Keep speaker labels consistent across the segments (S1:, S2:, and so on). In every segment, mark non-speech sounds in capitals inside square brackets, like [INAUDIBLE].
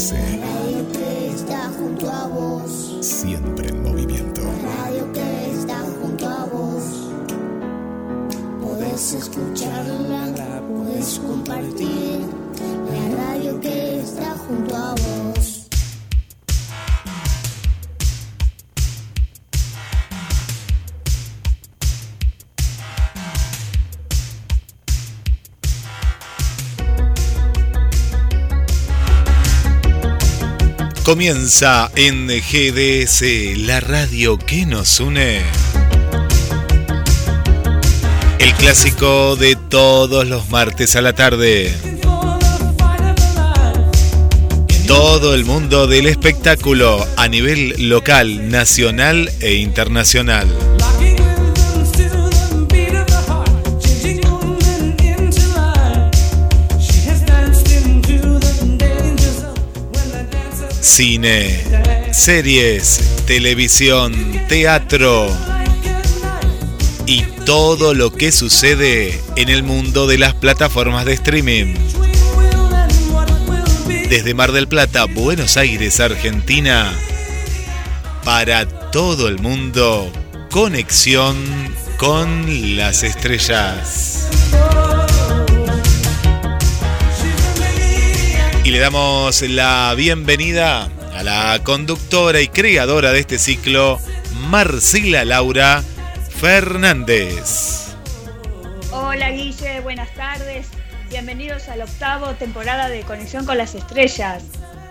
S1: GDS. Comienza en GDS, la radio que nos une. El clásico de todos los martes a la tarde. Todo el mundo del espectáculo a nivel local, nacional e internacional. Cine, series, televisión, teatro y todo lo que sucede en el mundo de las plataformas de streaming. Desde Mar del Plata, Buenos Aires, Argentina, para todo el mundo, conexión con las estrellas. Y le damos la bienvenida a la conductora y creadora de este ciclo, Marcela Laura Fernández.
S2: Hola Guille, buenas tardes. Bienvenidos a la octava temporada de Conexión con las Estrellas.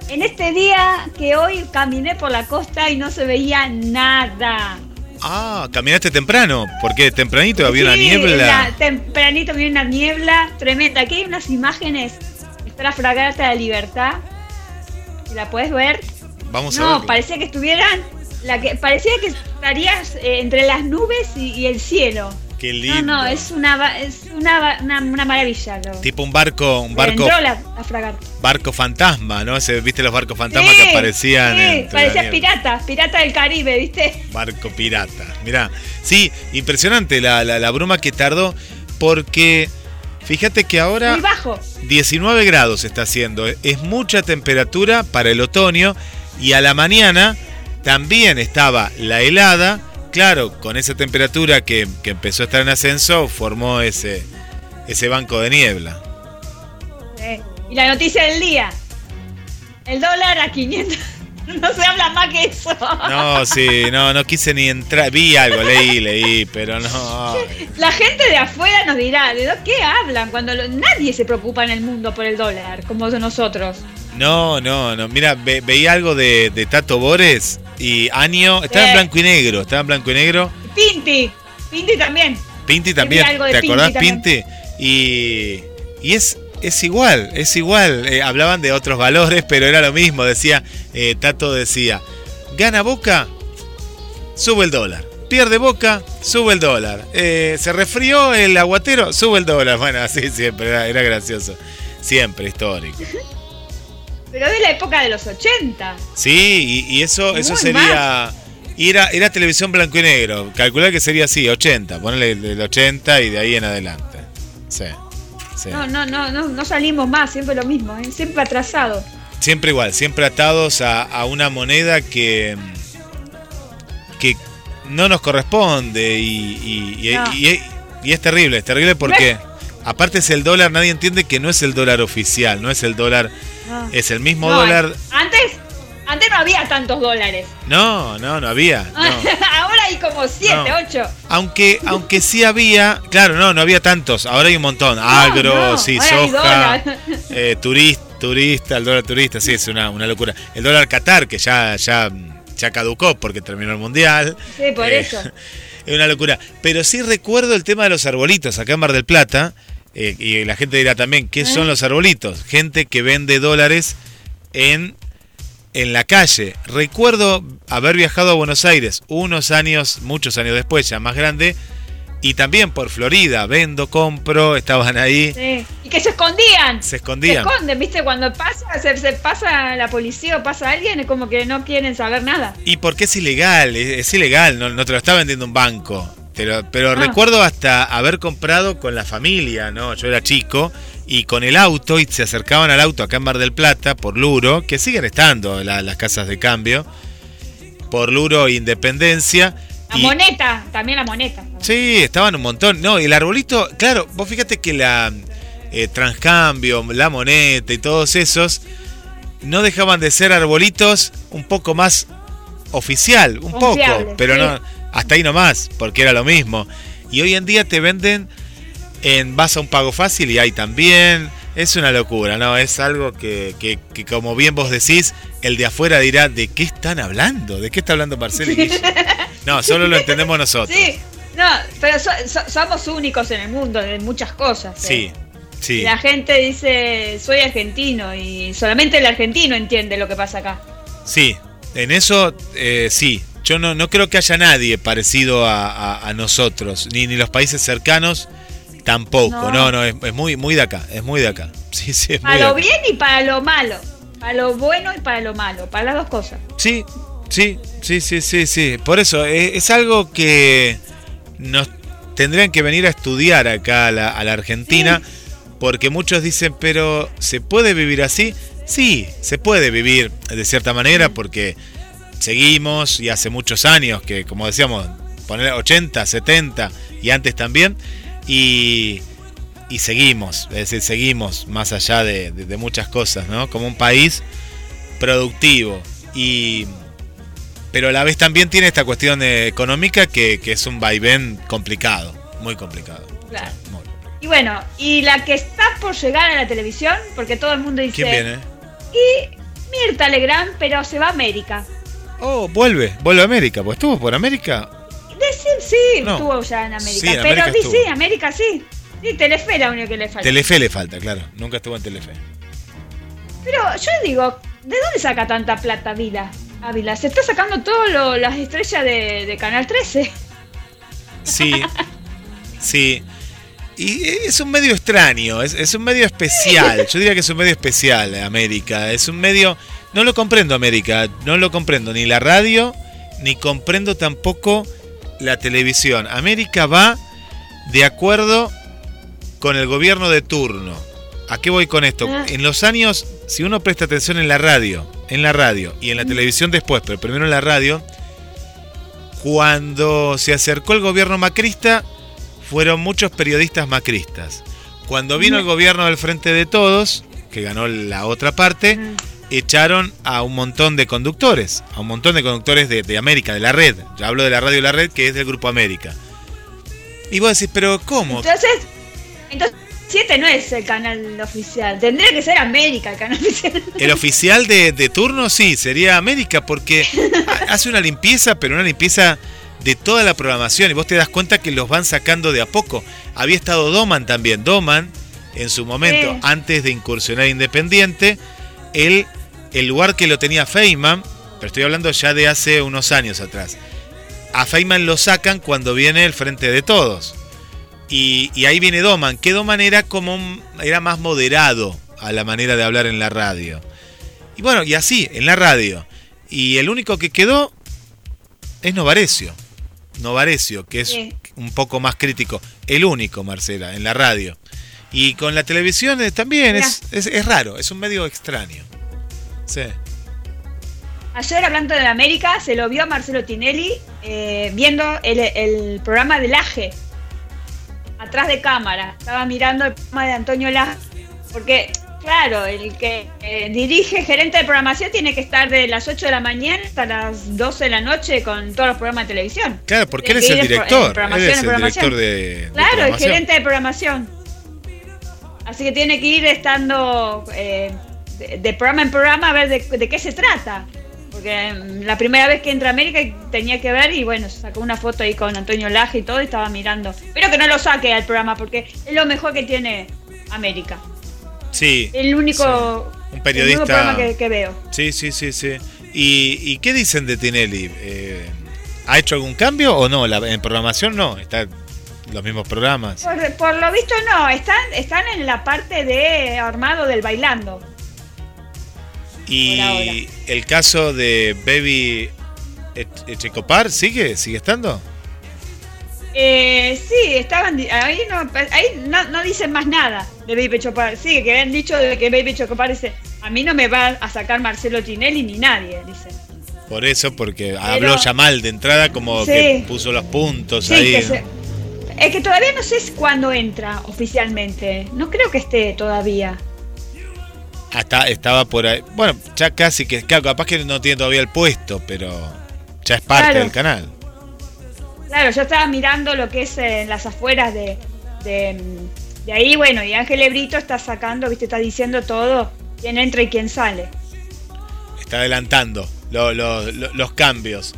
S2: En este día que hoy caminé por la costa y no se veía nada.
S1: Ah, caminaste temprano, porque tempranito había una niebla.
S2: la- tempranito había una niebla tremenda. Aquí hay unas imágenes. La fragata de la libertad. La puedes ver.
S1: Vamos a
S2: No,
S1: verlo.
S2: parecía que estuvieran. La que, parecía que estarías eh, entre las nubes y, y el cielo.
S1: Qué
S2: No,
S1: lindo.
S2: no, es una es una, una, una maravilla. Lo,
S1: Tipo un barco, un barco,
S2: Entró la, la fragata.
S1: barco fantasma, ¿no? ¿Viste los barcos fantasmas
S2: Sí,
S1: que aparecían?
S2: Sí,
S1: entre la
S2: parecía
S1: niebla?
S2: pirata, pirata del Caribe, ¿viste?
S1: Barco pirata. Mirá, sí, impresionante la, la, la bruma que tardó, porque fíjate que ahora
S2: Muy bajo.
S1: 19 grados está haciendo. Es mucha temperatura para el otoño y a la mañana también estaba la helada. Claro, con esa temperatura que, que empezó a estar en ascenso, formó ese, ese banco de niebla.
S2: Y la noticia del día. El dólar a 500. [LAUGHS] No se habla más que eso.
S1: No, sí, no, no quise ni entrar. Vi algo, leí, leí, pero no.
S2: La gente de afuera nos dirá, ¿de qué hablan? Cuando lo- nadie se preocupa en el mundo por el dólar, como de nosotros.
S1: No, no, no. Mira, ve- veía algo de, de Tato Bores y año. Estaba en
S2: Eh.
S1: blanco y negro, estaba en blanco y negro.
S2: Pinti, Pinti también.
S1: Pinti también, ¿te
S2: Pinti
S1: acordás
S2: también.
S1: Pinti? Y, y es, es igual, es igual. Eh, hablaban de otros valores, pero era lo mismo. Decía, eh, Tato decía, gana Boca, sube el dólar. Pierde Boca, sube el dólar. Eh, se resfrió el aguatero, sube el dólar. [LAUGHS] Bueno, así siempre, era, era gracioso. Siempre histórico. [LAUGHS]
S2: Pero de la época de los 80.
S1: Sí, y, y eso, eso sería... Y era, era televisión blanco y negro. Calcular que sería así, 80. Ponele el del 80 y de ahí en adelante. Sí. Sí.
S2: No, no, no, no, no salimos más, siempre lo mismo, ¿eh? siempre atrasado.
S1: Siempre igual, siempre atados a, a una moneda que, que no nos corresponde y, y- y-
S2: No.
S1: y- y es terrible, es terrible porque aparte es el dólar, nadie entiende que no es el dólar oficial, no es el dólar,
S2: No.
S1: es el mismo
S2: No,
S1: dólar.
S2: Antes, antes no había tantos dólares.
S1: No, no, no había. no. [LAUGHS]
S2: Ahora hay como 7,
S1: No.
S2: 8.
S1: Aunque, aunque sí había, claro, no, no había tantos, ahora hay un montón. Agro,
S2: no,
S1: sí, soja, [LAUGHS] eh, turista, turista, el dólar turista, sí, es una, una locura. El dólar Qatar, que ya, ya, ya caducó porque terminó el mundial.
S2: Sí, por
S1: Eh,
S2: eso. [LAUGHS]
S1: Es una locura. Pero sí recuerdo el tema de los arbolitos acá en Mar del Plata. eh, y la gente dirá también, ¿qué son los arbolitos? Gente que vende dólares en, en la calle. Recuerdo haber viajado a Buenos Aires unos años, muchos años después, ya más grande. Y también por Florida, vendo, compro, estaban ahí,
S2: Sí. Y que se escondían.
S1: se
S2: Se
S1: escondían.
S2: esconden, ¿viste? Cuando pasa, se, se pasa la policía o pasa alguien, es como que no quieren saber nada.
S1: Y porque es ilegal, es, es ilegal, no, no te lo está vendiendo un banco. pero, pero
S2: Ah.
S1: recuerdo hasta haber comprado con la familia, ¿no? Yo era chico y con el auto y se acercaban al auto acá en Mar del Plata por Luro, que siguen estando la- las casas de cambio, por Luro e Independencia.
S2: La
S1: y-
S2: moneta, también la moneta.
S1: Sí, estaban un montón. No, y el arbolito, claro, vos fíjate que la eh, Transcambio, la moneta y todos esos no dejaban de ser arbolitos un poco más oficial, un
S2: Confiable,
S1: poco, pero
S2: sí.
S1: no hasta ahí nomás, porque era lo mismo. Y hoy en día te venden en vas a un pago fácil y hay también. Es una locura, ¿no? Es algo que, que- que como bien vos decís, el de afuera dirá, ¿de qué están hablando? ¿De qué está hablando Marcelo y? [LAUGHS] No, solo lo entendemos nosotros.
S2: Sí, no, pero so- so- somos únicos en el mundo en muchas cosas. ¿eh?
S1: Sí, sí.
S2: La gente dice, soy argentino y solamente el argentino entiende lo que pasa acá.
S1: Sí, en eso eh, sí. Yo no, no creo que haya nadie parecido a, a- a nosotros, ni, ni los países cercanos tampoco. No,
S2: No.
S1: no, es, es muy, muy de acá, es muy de acá. [LAUGHS] Sí, sí, es muy
S2: Para lo
S1: acá.
S2: bien y para lo malo. Para lo bueno y para lo malo. Para las dos cosas.
S1: Sí, sí, sí, sí, sí, sí. Por eso, es, es algo que nos tendrían que venir a estudiar acá a la, a la Argentina, porque muchos dicen, pero ¿se puede vivir así? Sí, se puede vivir de cierta manera, porque seguimos y hace muchos años que, como decíamos, poner 80, 70 y antes también, y, y seguimos, es decir, seguimos más allá de, de- de muchas cosas, ¿no? Como un país productivo y pero a la vez también tiene esta cuestión económica que, que es un vaivén complicado, muy complicado.
S2: Claro.
S1: Sí, muy complicado.
S2: Y bueno, y la que está por llegar a la televisión, porque todo el mundo dice,
S1: ¿Quién viene?
S2: y Mirta Legrand, pero se va a América.
S1: Oh, vuelve, vuelve a América, pues estuvo por América.
S2: Decir sí,
S1: No.
S2: estuvo ya en América.
S1: Sí, en
S2: pero
S1: América
S2: sí, América sí. Sí, Telefe es la única que le falta.
S1: Telefe le falta, claro, nunca estuvo en Telefe.
S2: Pero yo digo, ¿de dónde saca tanta plata Vila? Ávila, se está sacando todas las estrellas de, de Canal 13.
S1: Sí, sí. Y es un medio extraño, es, es un medio especial. Yo diría que es un medio especial, América. Es un medio... No lo comprendo, América. No lo comprendo. Ni la radio, ni comprendo tampoco la televisión. América va de acuerdo con el gobierno de turno. ¿A qué voy con esto?
S2: Ah.
S1: En los años, si uno presta atención en la radio, en la radio y en la televisión después, pero primero en la radio, cuando se acercó el gobierno macrista, fueron muchos periodistas macristas. Cuando vino el gobierno del Frente de Todos, que ganó la otra parte. Echaron a un montón de conductores, a un montón de conductores de, de América, de la red. Yo hablo de la radio de la red, que es del Grupo América. Y vos decís, pero ¿cómo?
S2: Entonces, entonces 7 no es el canal oficial. Tendría que ser América el canal oficial.
S1: El [LAUGHS] oficial de, de turno sí, sería América, porque [LAUGHS] ha- hace una limpieza, pero una limpieza de toda la programación. Y vos te das cuenta que los van sacando de a poco. Había estado Doman también. Doman, en su momento,
S2: Sí.
S1: antes de incursionar Independiente, él, el lugar que lo tenía Feynman, pero estoy hablando ya de hace unos años atrás. A Feynman lo sacan cuando viene el frente de todos. Y, y ahí viene Doman, que Doman era como un- era más moderado a la manera de hablar en la radio. Y bueno, y así, en la radio. Y el único que quedó es Novarecio. Novarecio, que es
S2: Sí.
S1: un poco más crítico. El único, Marcela, en la radio. Y con la televisión eh, también es, es, es raro, es un medio extraño. Sí.
S2: Ayer hablando de América, se lo vio a Marcelo Tinelli eh, viendo el, el programa de Laje. Atrás de cámara. Estaba mirando el programa de Antonio Laje. Porque, claro, el que eh, dirige, gerente de programación, tiene que estar de las 8 de la mañana hasta las 12 de la noche con todos los programas de televisión.
S1: Claro, porque él es el director. Él es el de, de
S2: Claro, el gerente de programación. Así que tiene que ir estando eh, de, de programa en programa a ver de, de qué se trata. Porque mm, la primera vez que entra a América tenía que ver y bueno, sacó una foto ahí con Antonio Laje y todo y estaba mirando. Pero que no lo saque al programa porque es lo mejor que tiene América.
S1: Sí.
S2: El único,
S1: Sí. Un
S2: el
S1: periodista.
S2: único programa que, que veo.
S1: Sí, sí, sí, sí. ¿Y, y qué dicen de Tinelli? Eh, ¿Ha hecho algún cambio o no? La- en programación no, están los mismos programas.
S2: Por, por lo visto no, están, están en la parte de armado del bailando.
S1: Y el caso de Baby Ech- Echecopar, ¿sigue? ¿Sigue estando?
S2: Eh, sí, estaban. Ahí, no, ahí no, no dicen más nada de Baby Chopar. Sí, que han dicho de que Baby Chopar dice: A mí no me va a sacar Marcelo Tinelli ni nadie, dice.
S1: Por eso, porque habló ya mal de entrada, como
S2: Sí.
S1: que puso los puntos
S2: Sí,
S1: ahí.
S2: que se- Es que todavía no sé cuándo entra oficialmente. No creo que esté todavía.
S1: Hasta estaba por ahí. Bueno, ya casi que. Claro, capaz que no tiene todavía el puesto, pero ya es parte
S2: Claro.
S1: del canal.
S2: Claro, yo estaba mirando lo que es en las afueras de, de, de ahí, bueno, y Ángel Ebrito está sacando, viste, está diciendo todo, quién entra y quién sale.
S1: Está adelantando lo- lo- lo- los cambios.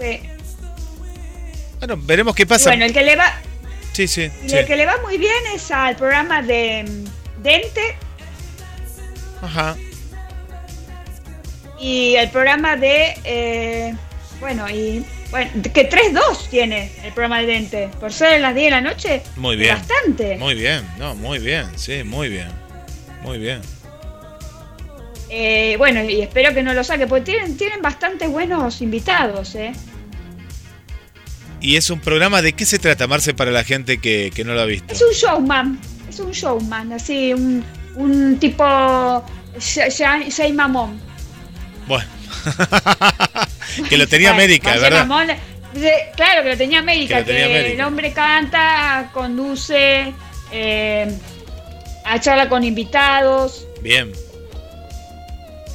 S2: Sí.
S1: Bueno, veremos qué
S2: Y
S1: pasa.
S2: bueno, el que le va,
S1: sí, sí.
S2: y
S1: sí.
S2: el que le va muy bien es al programa de mm, Dente
S1: Ajá.
S2: y el programa de, eh, bueno, y bueno, que 3-2 tiene el programa de Dente, por ser a las 10 de la noche.
S1: Muy bien.
S2: Bastante.
S1: Muy bien, no, muy bien, sí, muy bien. Muy bien.
S2: Eh, bueno, y espero que no lo saque, porque tienen, tienen bastante buenos invitados, ¿eh?
S1: ¿Y es un programa de qué se trata, Marce, para la gente que, que no lo ha visto?
S2: Es un showman, es un showman, así, un, un tipo Jay Mamón.
S1: Bueno. [LAUGHS] que lo tenía
S2: Bueno,
S1: América, ¿verdad?
S2: Mamón, claro que lo tenía América,
S1: Que lo tenía
S2: que
S1: América.
S2: el hombre canta, conduce, eh, a charla con invitados.
S1: Bien.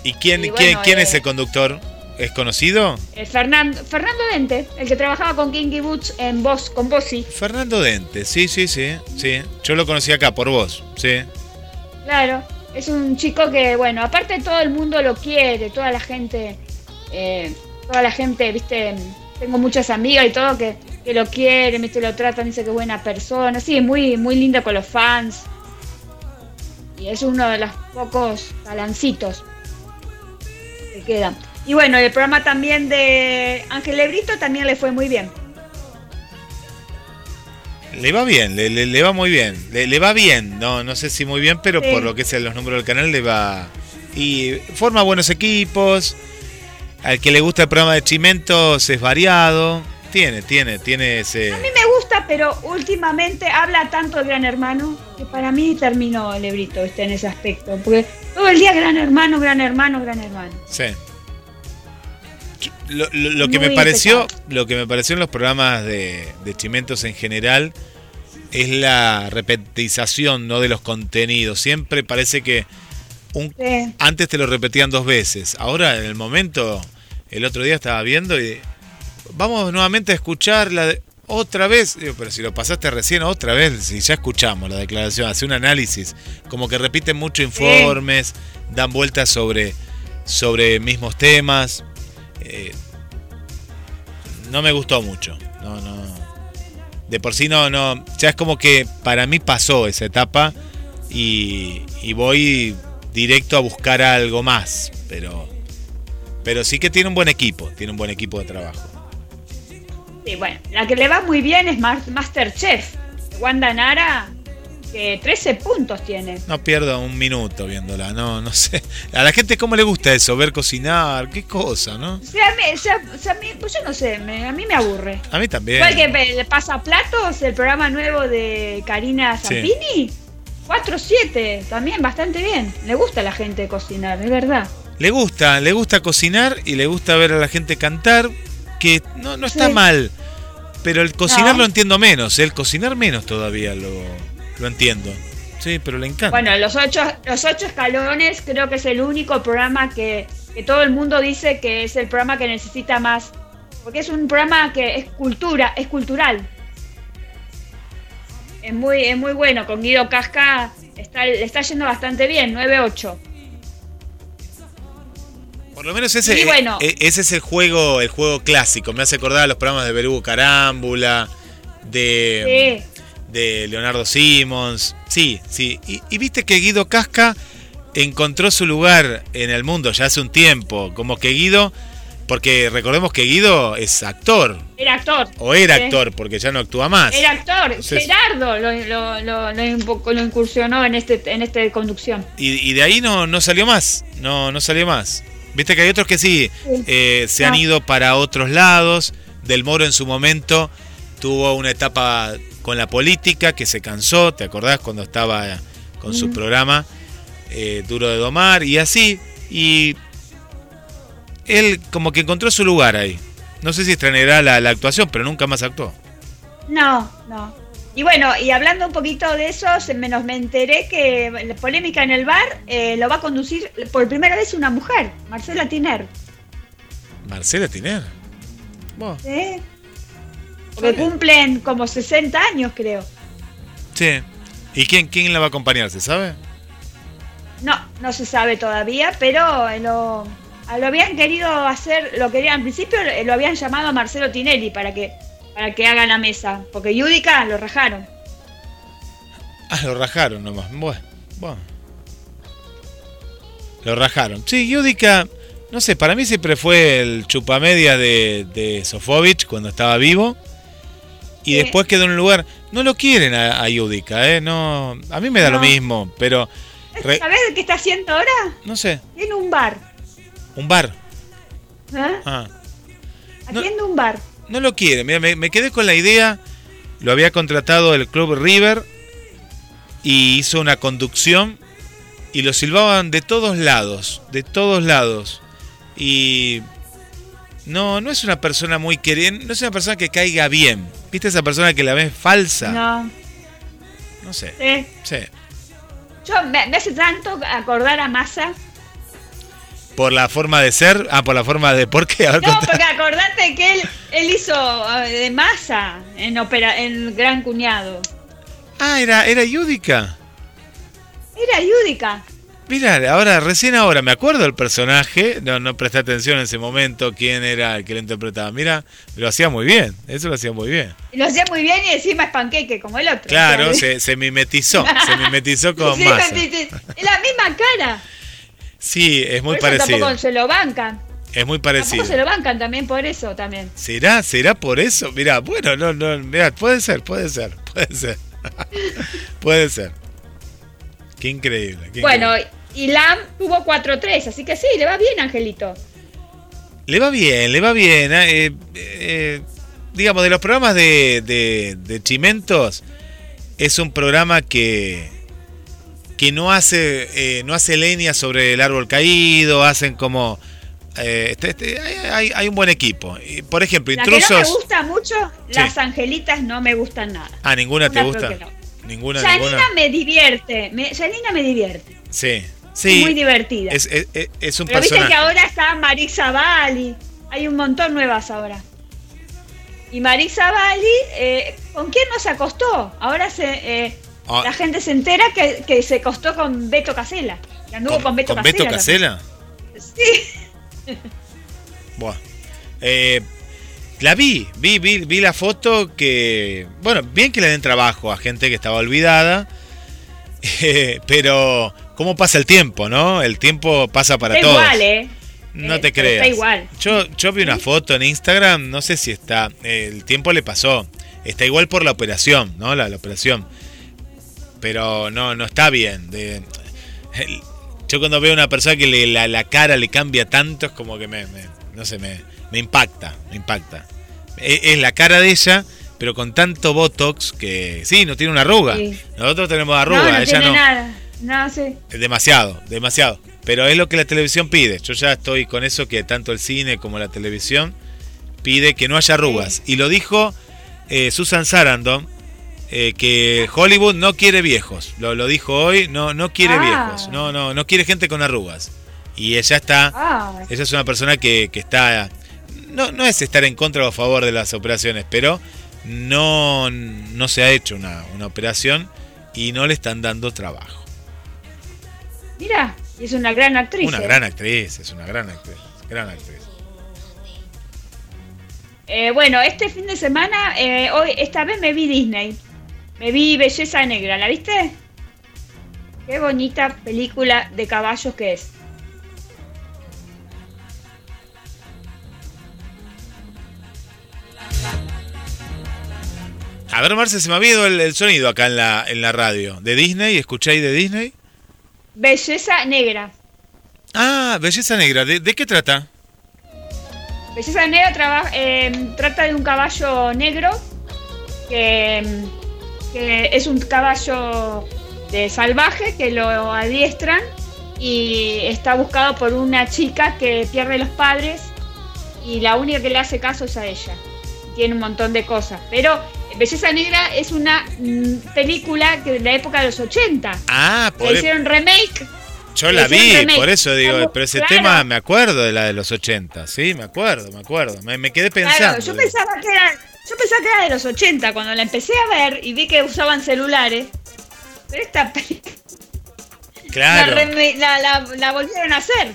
S1: ¿Y quién,
S2: Y
S1: quién,
S2: bueno,
S1: quién
S2: eh,
S1: es el conductor? ¿Es conocido?
S2: eh, Fernando, Fernando Dente, el que trabajaba con Kinky Boots en Voz, con Bossy.
S1: Fernando Dente, sí, sí, sí, sí. Yo lo conocí acá por vos, sí.
S2: Claro, es un chico que, bueno, aparte todo el mundo lo quiere, toda la gente, eh, toda la gente, viste, tengo muchas amigas y todo que, que lo quieren, viste, lo tratan, dice que buena persona, sí, muy, muy linda con los fans. Y es uno de los pocos galancitos que quedan. Y bueno, el programa también de Ángel Lebrito también le fue muy bien.
S1: Le va bien, le, le- le va muy bien. Le, le va bien, no, no sé si muy bien, pero
S2: Sí.
S1: por lo que sean los números del canal le va. Y forma buenos equipos. Al que le gusta el programa de Chimentos es variado. Tiene, tiene, tiene ese.
S2: A mí me gusta, pero últimamente habla tanto de Gran Hermano que para mí terminó el Lebrito este, en ese aspecto. Porque todo el día Gran Hermano, Gran Hermano, Gran Hermano.
S1: Sí. Lo, lo- lo que me pareció,
S2: pesado.
S1: lo que me pareció en los programas de, de Chimentos en general es la repetización ¿no? de los contenidos. Siempre parece que un,
S2: Sí.
S1: antes te lo repetían dos veces. Ahora, en el momento, el otro día estaba viendo y vamos nuevamente a escuchar la de- otra vez. Digo, pero si lo pasaste recién, otra vez, si ya escuchamos la declaración, hace un análisis, como que repiten mucho informes, dan vueltas sobre, sobre mismos temas. Eh, no me gustó mucho. No, no. De por sí no, no. Ya es como que para mí pasó esa etapa y, voy directo a buscar algo más. Pero, pero sí que tiene un buen equipo, tiene un buen equipo de trabajo.
S2: Sí, bueno, la que le va muy bien es Masterchef. Wanda Nara, que 13 puntos tiene.
S1: No pierdo un minuto viéndola, no, no sé. A la gente cómo le gusta eso, ver cocinar, qué cosa, ¿no?
S2: O sea, me- o sea, o sea, a mí- pues yo no sé, me- a mí me aburre.
S1: A mí también.
S2: Igual que pe- le pasa platos, el programa nuevo de Karina
S1: Sí.
S2: Zampini. 4-7, también bastante bien. Le gusta a la gente cocinar, es verdad.
S1: Le gusta, le gusta cocinar y le gusta ver a la gente cantar, que no, no está
S2: Sí.
S1: mal. Pero el cocinar
S2: No.
S1: lo entiendo menos, ¿eh? el cocinar menos todavía lo, lo entiendo. Sí, pero le encanta.
S2: Bueno, los ocho, los ocho escalones creo que es el único programa que, que todo el mundo dice que es el programa que necesita más. Porque es un programa que es cultura, es cultural. Es muy, es muy bueno. Con Guido Casca está, le está yendo bastante bien, 9-8.
S1: Por lo menos ese,
S2: Y bueno.
S1: e- ese es el juego, el juego clásico. Me hace acordar a los programas de Berugo Carámbula, de,
S2: Sí.
S1: De Leonardo Simons. Sí, sí. Y, y viste que Guido Casca encontró su lugar en el mundo ya hace un tiempo. Como que Guido, porque recordemos que Guido es actor,
S2: Era actor.
S1: o era actor, porque ya no actúa más.
S2: Era actor.
S1: Entonces-
S2: Gerardo lo, lo, lo, lo impo- lo incursionó en este en este conducción.
S1: Y, y de ahí no, no salió más, no, no salió más. Viste que hay otros que sí,
S2: Sí.
S1: eh, se han ido para otros lados. Del Moro en su momento tuvo una etapa con la política que se cansó, ¿te acordás cuando estaba con su programa eh, Duro de Domar y así? Y él como que encontró su lugar ahí. No sé si extrañará la, la actuación, pero nunca más actuó.
S2: No, no. Y bueno, y hablando un poquito de eso, se menos me enteré que la polémica en el bar eh, lo va a conducir por primera vez una mujer, Marcela Tiner.
S1: Marcela Tiner. Bueno,
S2: ¿Sí? Porque cumplen como 60 años, creo.
S1: sí. ¿Y quién, quién la va a acompañar, se sabe?
S2: No, no se sabe todavía, pero eh, lo, habían querido hacer, lo querían al principio, eh, lo habían llamado a Marcelo Tinelli para que, para que haga la mesa, porque Yudica lo rajaron.
S1: Ah, lo rajaron nomás. Bueno, bueno. Lo rajaron. Sí, Yudica, no sé, para mí siempre fue el chupamedia de, de Sofovich cuando estaba vivo. Y
S2: Sí.
S1: después quedó en un lugar. No lo quieren a, a Yudica, ¿eh? No, a mí me da lo mismo, pero. re-
S2: ¿Sabés qué está haciendo ahora?
S1: no sé,
S2: En un bar.
S1: un bar. Ah, No.
S2: Haciendo un bar.
S1: no lo quieren. Mira, me, me quedé con la idea. Lo había contratado el Club River. Y hizo una conducción. Y lo silbaban de todos lados. De todos lados. Y. No, no es una persona muy querida. No es una persona que caiga bien. ¿Viste esa persona que la ves falsa?
S2: No.
S1: No sé.
S2: sí.
S1: Sí.
S2: Yo me, me hace tanto acordar a Massa.
S1: Por la forma de ser. Ah, por la forma de. ¿Por qué? A ver,
S2: No,
S1: contá.
S2: porque acordate que él, él hizo eh, de Massa en, opera, en Gran Cuñado.
S1: Ah, era, era Yudica.
S2: Era Yudica.
S1: Mira, ahora, recién ahora me acuerdo del personaje, no, no presté atención en ese momento quién era el que lo interpretaba. Mira, lo hacía muy bien, eso lo hacía muy bien.
S2: Lo hacía muy bien y encima es panqueque, como el otro.
S1: Claro, se, se mimetizó, [LAUGHS] se mimetizó con
S2: sí. Es la misma cara.
S1: Sí, es muy
S2: por eso
S1: parecido.
S2: tampoco se lo bancan.
S1: Es muy
S2: Tampoco
S1: parecido.
S2: se lo bancan también por eso también.
S1: ¿Será? ¿Será por eso? Mira, bueno, no, no, mira, puede ser, puede ser, [LAUGHS] puede ser. [LAUGHS] puede ser. Qué increíble. qué
S2: Bueno,
S1: increíble.
S2: Y Lam tuvo 4-3, así que sí, le va bien, Angelito.
S1: Le va bien, le va bien. eh, eh, digamos, de los programas de, de, de Chimentos, es un programa que, que no hace eh, no hace leña sobre el árbol caído, hacen como... eh, este- este, hay, hay- un buen equipo. Por ejemplo,
S2: La que no me
S1: intrusos...
S2: gusta mucho, las angelitas no me gustan nada.
S1: Ah, ¿ninguna te gusta?
S2: no.
S1: Ninguna,
S2: Janina
S1: ninguna.
S2: me divierte, me, Janina me divierte.
S1: Sí, sí.
S2: muy divertida.
S1: Es, es- es- es un
S2: Pero viste que ahora está Marisa Bali. Hay un montón nuevas ahora. Y Marisa Bali, eh, ¿con quién no se acostó? Ahora se, eh,
S1: Ah.
S2: la gente se entera que, que se acostó con Beto Casela. Que anduvo con, Beto
S1: ¿Con
S2: Casela.
S1: Beto Casela?
S2: Sí. [LAUGHS]
S1: Buah. Eh, la vi, vi, vi, vi la foto que. Bueno, bien que le den trabajo a gente que estaba olvidada. [LAUGHS] pero, ¿cómo pasa el tiempo, no? El tiempo pasa para
S2: Está
S1: todos.
S2: igual, ¿eh?
S1: No
S2: Eh,
S1: te creas.
S2: Está igual.
S1: Yo, yo vi una foto en Instagram, no sé si está. eh, el tiempo le pasó. Está igual por la operación, ¿no? La, la operación. Pero no, no está bien. De- el- yo cuando veo a una persona que le- la, la cara le cambia tanto, es como que me, me- no sé, me, me impacta, me impacta. Es, es la cara de ella, pero con tanto botox que sí, no tiene una arruga.
S2: Sí.
S1: Nosotros tenemos arruga,
S2: no, no
S1: ella
S2: tiene
S1: no.
S2: nada. No, sí.
S1: Demasiado, demasiado. Pero es lo que la televisión pide. Yo ya estoy con eso que tanto el cine como la televisión pide que no haya arrugas. Y lo dijo eh, Susan Sarandon, eh, que Hollywood no quiere viejos. Lo, lo dijo hoy, no, no quiere
S2: Ah.
S1: viejos. No, no, no quiere gente con arrugas. Y ella está,
S2: Ah,
S1: ella es una persona que, que está, no, no es estar en contra o a favor de las operaciones, pero no, no se ha hecho una, una operación y no le están dando trabajo.
S2: Mira, y es una gran actriz.
S1: Una
S2: ¿eh?
S1: gran actriz, es una gran actriz, gran actriz.
S2: Eh, bueno, este fin de semana, eh, hoy, esta vez me vi Disney. Me vi Belleza Negra, ¿la viste? Qué bonita película de caballos que es.
S1: A ver, Marce, se me ha ido el, el sonido acá en la, en la radio. ¿De Disney? ¿Escucháis de Disney?
S2: Belleza Negra.
S1: Ah, Belleza Negra. ¿De, de qué trata?
S2: Belleza Negra traba- eh, trata de un caballo negro que, que es un caballo de salvaje que lo adiestran y está buscado por una chica que pierde los padres y la única que le hace caso es a ella. Tiene un montón de cosas. Pero Belleza Negra es una mm, película que de la época de los 80.
S1: Ah, por
S2: Le hicieron remake.
S1: yo la vi,
S2: remake.
S1: por eso digo,
S2: Claro,
S1: pero ese
S2: claro.
S1: tema me acuerdo de la de los 80, sí, me acuerdo, me acuerdo. Me, me quedé pensando.
S2: Claro, yo pensaba que era, yo pensaba que era de los 80 cuando la empecé a ver y vi que usaban celulares. Pero esta película [LAUGHS]
S1: Claro.
S2: la, reme- la, la- la volvieron a hacer.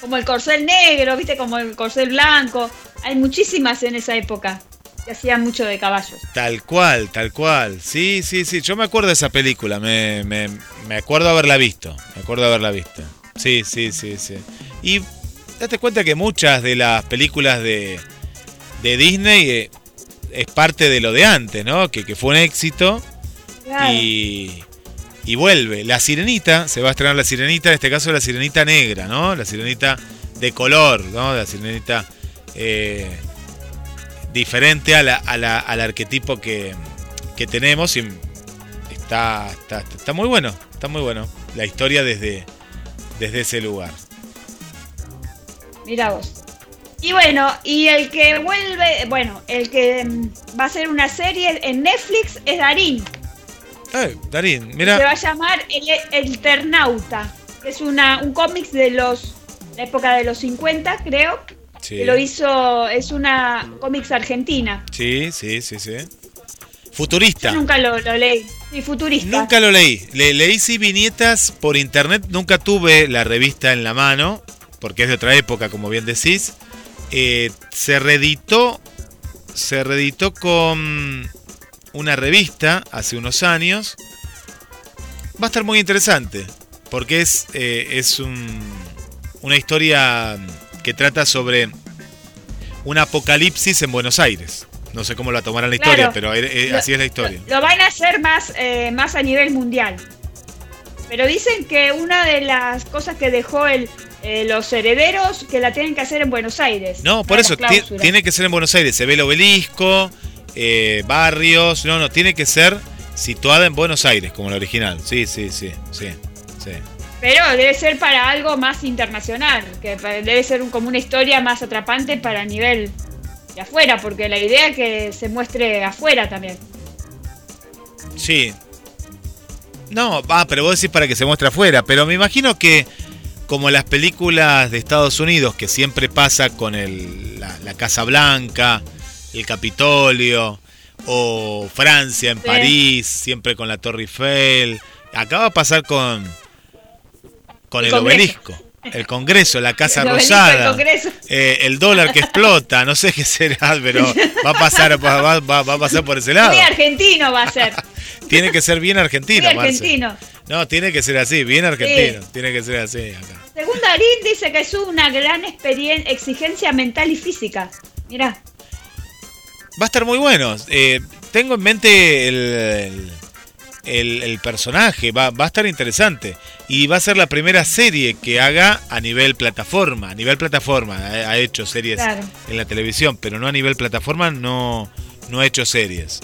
S2: Como el corcel negro, viste, como el corcel blanco. Hay muchísimas en esa época que hacían mucho de caballos.
S1: Tal cual, tal cual. Sí, sí, sí. Yo me acuerdo de esa película. Me, me, me acuerdo haberla visto. Me acuerdo haberla visto. Sí, sí, sí, sí. Y date cuenta que muchas de las películas de, de Disney eh, es parte de lo de antes, ¿no? Que, que fue un éxito
S2: Claro.
S1: y, y vuelve. La Sirenita, se va a estrenar La Sirenita, en este caso la Sirenita negra, ¿no? La Sirenita de color, ¿no? La Sirenita eh, diferente a la- a la- al arquetipo que, que tenemos y está, está, está muy bueno, está muy bueno. La historia desde, desde ese lugar.
S2: Mira vos. Y bueno, y el que vuelve, bueno, el que mm, va a hacer una serie en Netflix es Darín.
S1: Ay, Darín,
S2: Se
S1: mira.
S2: va a llamar El, el Ternauta. que Es una, un cómic de los la época de los 50, creo.
S1: Sí,
S2: lo hizo, es una cómics argentina.
S1: sí, sí, sí. sí. Futurista.
S2: Yo nunca lo, lo leí. Sí, futurista.
S1: Nunca lo leí. Le, leí sí viñetas por internet. Nunca tuve la revista en la mano, porque es de otra época, como bien decís. Eh, se reeditó, se reeditó con una revista hace unos años. Va a estar muy interesante, porque es, eh, es un- una historia que trata sobre un apocalipsis en Buenos Aires. No sé cómo la tomarán la
S2: Claro.
S1: historia, pero eh,
S2: Lo-
S1: así es la historia.
S2: Lo, lo van a hacer más, eh, más a nivel mundial. Pero dicen que una de las cosas que dejó el, eh, los herederos que la tienen que hacer en Buenos Aires.
S1: No, por eso, tiene que ser en Buenos Aires. Se ve el obelisco, eh, barrios. No, no, tiene que ser situada en Buenos Aires, como la original. Sí, sí, sí, sí, sí.
S2: Pero debe ser para algo más internacional, que debe ser un- como una historia más atrapante para nivel de afuera, porque la idea es que se muestre afuera también.
S1: Sí. No, va, pero vos decís para que se muestre afuera. Pero me imagino que, como las películas de Estados Unidos, que siempre pasa con el, la, la Casa Blanca, el Capitolio, o Francia en
S2: Sí.
S1: París, siempre con la Torre Eiffel. Acá va a pasar con, con
S2: El
S1: obelisco. El Congreso, la Casa [LAUGHS]
S2: El obelisco del
S1: Rosada, eh, el dólar que explota, no sé qué será, pero va a pasar, va, va- va- va a pasar por ese lado.
S2: Muy argentino va a ser. [LAUGHS]
S1: Tiene que ser bien
S2: Muy
S1: argentino, Marce.
S2: argentino.
S1: No, tiene que ser así, bien argentino. Tiene que ser así acá.
S2: Según Darín dice que es una gran experien- exigencia mental y física. Mira,
S1: Va a estar muy bueno. Eh, tengo en mente el, el, el personaje, va, va a estar interesante. Y va a ser la primera serie que haga a nivel plataforma. A nivel plataforma, ha, ha hecho series
S2: Claro.
S1: en la televisión, pero no a nivel plataforma, no, no ha hecho series.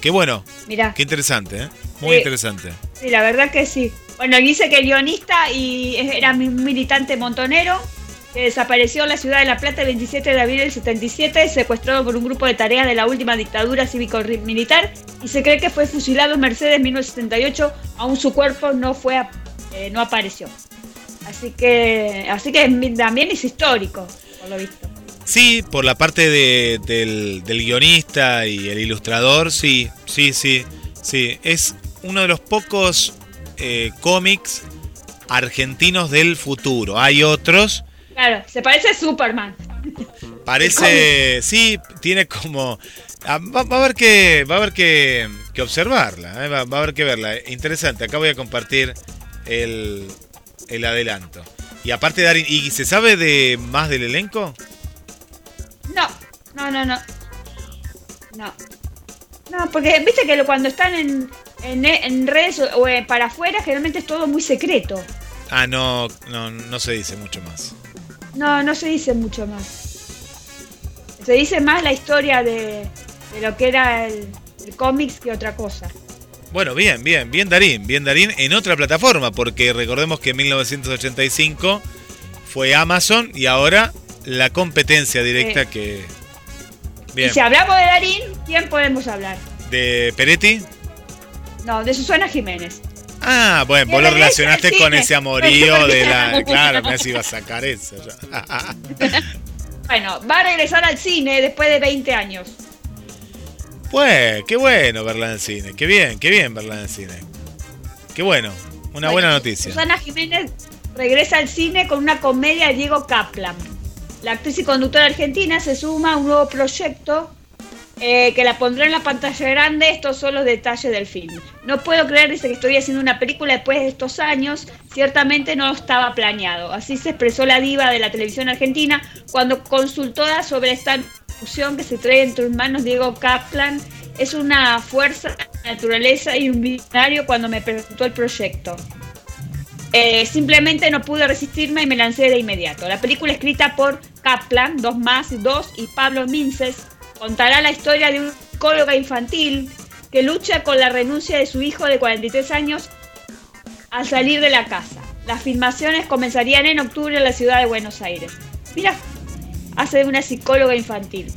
S1: Qué bueno,
S2: mira.
S1: qué interesante, ¿eh? Muy
S2: Sí.
S1: interesante.
S2: Sí, la verdad que sí. Bueno, dice que el guionista y era un militante montonero que desapareció en la ciudad de La Plata el 27 de abril del 77, secuestrado por un grupo de tareas de la última dictadura cívico-militar y se cree que fue fusilado en Mercedes en 1978, aún su cuerpo no fue eh, no apareció. Así que así que también es histórico, por lo visto.
S1: Sí, por la parte de- del, del guionista y el ilustrador, sí, sí, sí, sí. Es uno de los pocos eh, cómics argentinos del futuro. Hay otros,
S2: Claro, se parece a Superman.
S1: parece, [LAUGHS] sí, tiene como... ah, Va, va a haber que, va a haber que, que observarla, eh, va, va a haber que verla. Interesante, acá voy a compartir el, el adelanto. Y aparte, Darín, ¿y se sabe de más del elenco?
S2: No, no, no, no. No. No, porque viste que cuando están en, en, en redes o, o, eh, para afuera, generalmente es todo muy secreto.
S1: Ah, no, no, no se dice mucho más.
S2: No, no se dice mucho más. Se dice más la historia de, de lo que era el, el cómics que otra cosa.
S1: Bueno, bien, bien, bien Darín, bien Darín en otra plataforma, porque recordemos que en 1985 fue Amazon y ahora la competencia directa que...
S2: Y
S1: Bien,
S2: si hablamos de Darín, ¿quién podemos hablar?
S1: de Peretti.
S2: No, de Susana Jiménez.
S1: Ah, bueno, vos lo relacionaste con ese amorío de la... [LAUGHS] Claro, me iba a sacar eso. [LAUGHS]
S2: Bueno, va a regresar al cine después de 20 años.
S1: Pues, qué bueno verla en cine, qué bien, qué bien verla en cine. Qué bueno, una
S2: Bueno,
S1: buena noticia.
S2: Susana Jiménez regresa al cine con una comedia de Diego Kaplan. La actriz y conductora argentina se suma a un nuevo proyecto eh, que la pondrá en la pantalla grande. Estos son los detalles del film. No puedo creer, dice que estoy haciendo una película después de estos años. Ciertamente no estaba planeado. Así se expresó la diva de la televisión argentina cuando consultó sobre esta fusión que se trae entre manos Diego Kaplan. Es una fuerza, naturaleza y un visionario cuando me presentó el proyecto. Eh, simplemente no pude resistirme y me lancé de inmediato. La película escrita por Kaplan, dos más, dos y Pablo Minces, contará la historia de un psicóloga infantil que lucha con la renuncia de su hijo de 43 años al salir de la casa. Las filmaciones comenzarían en octubre en la ciudad de Buenos Aires. Mira, hace de una psicóloga infantil.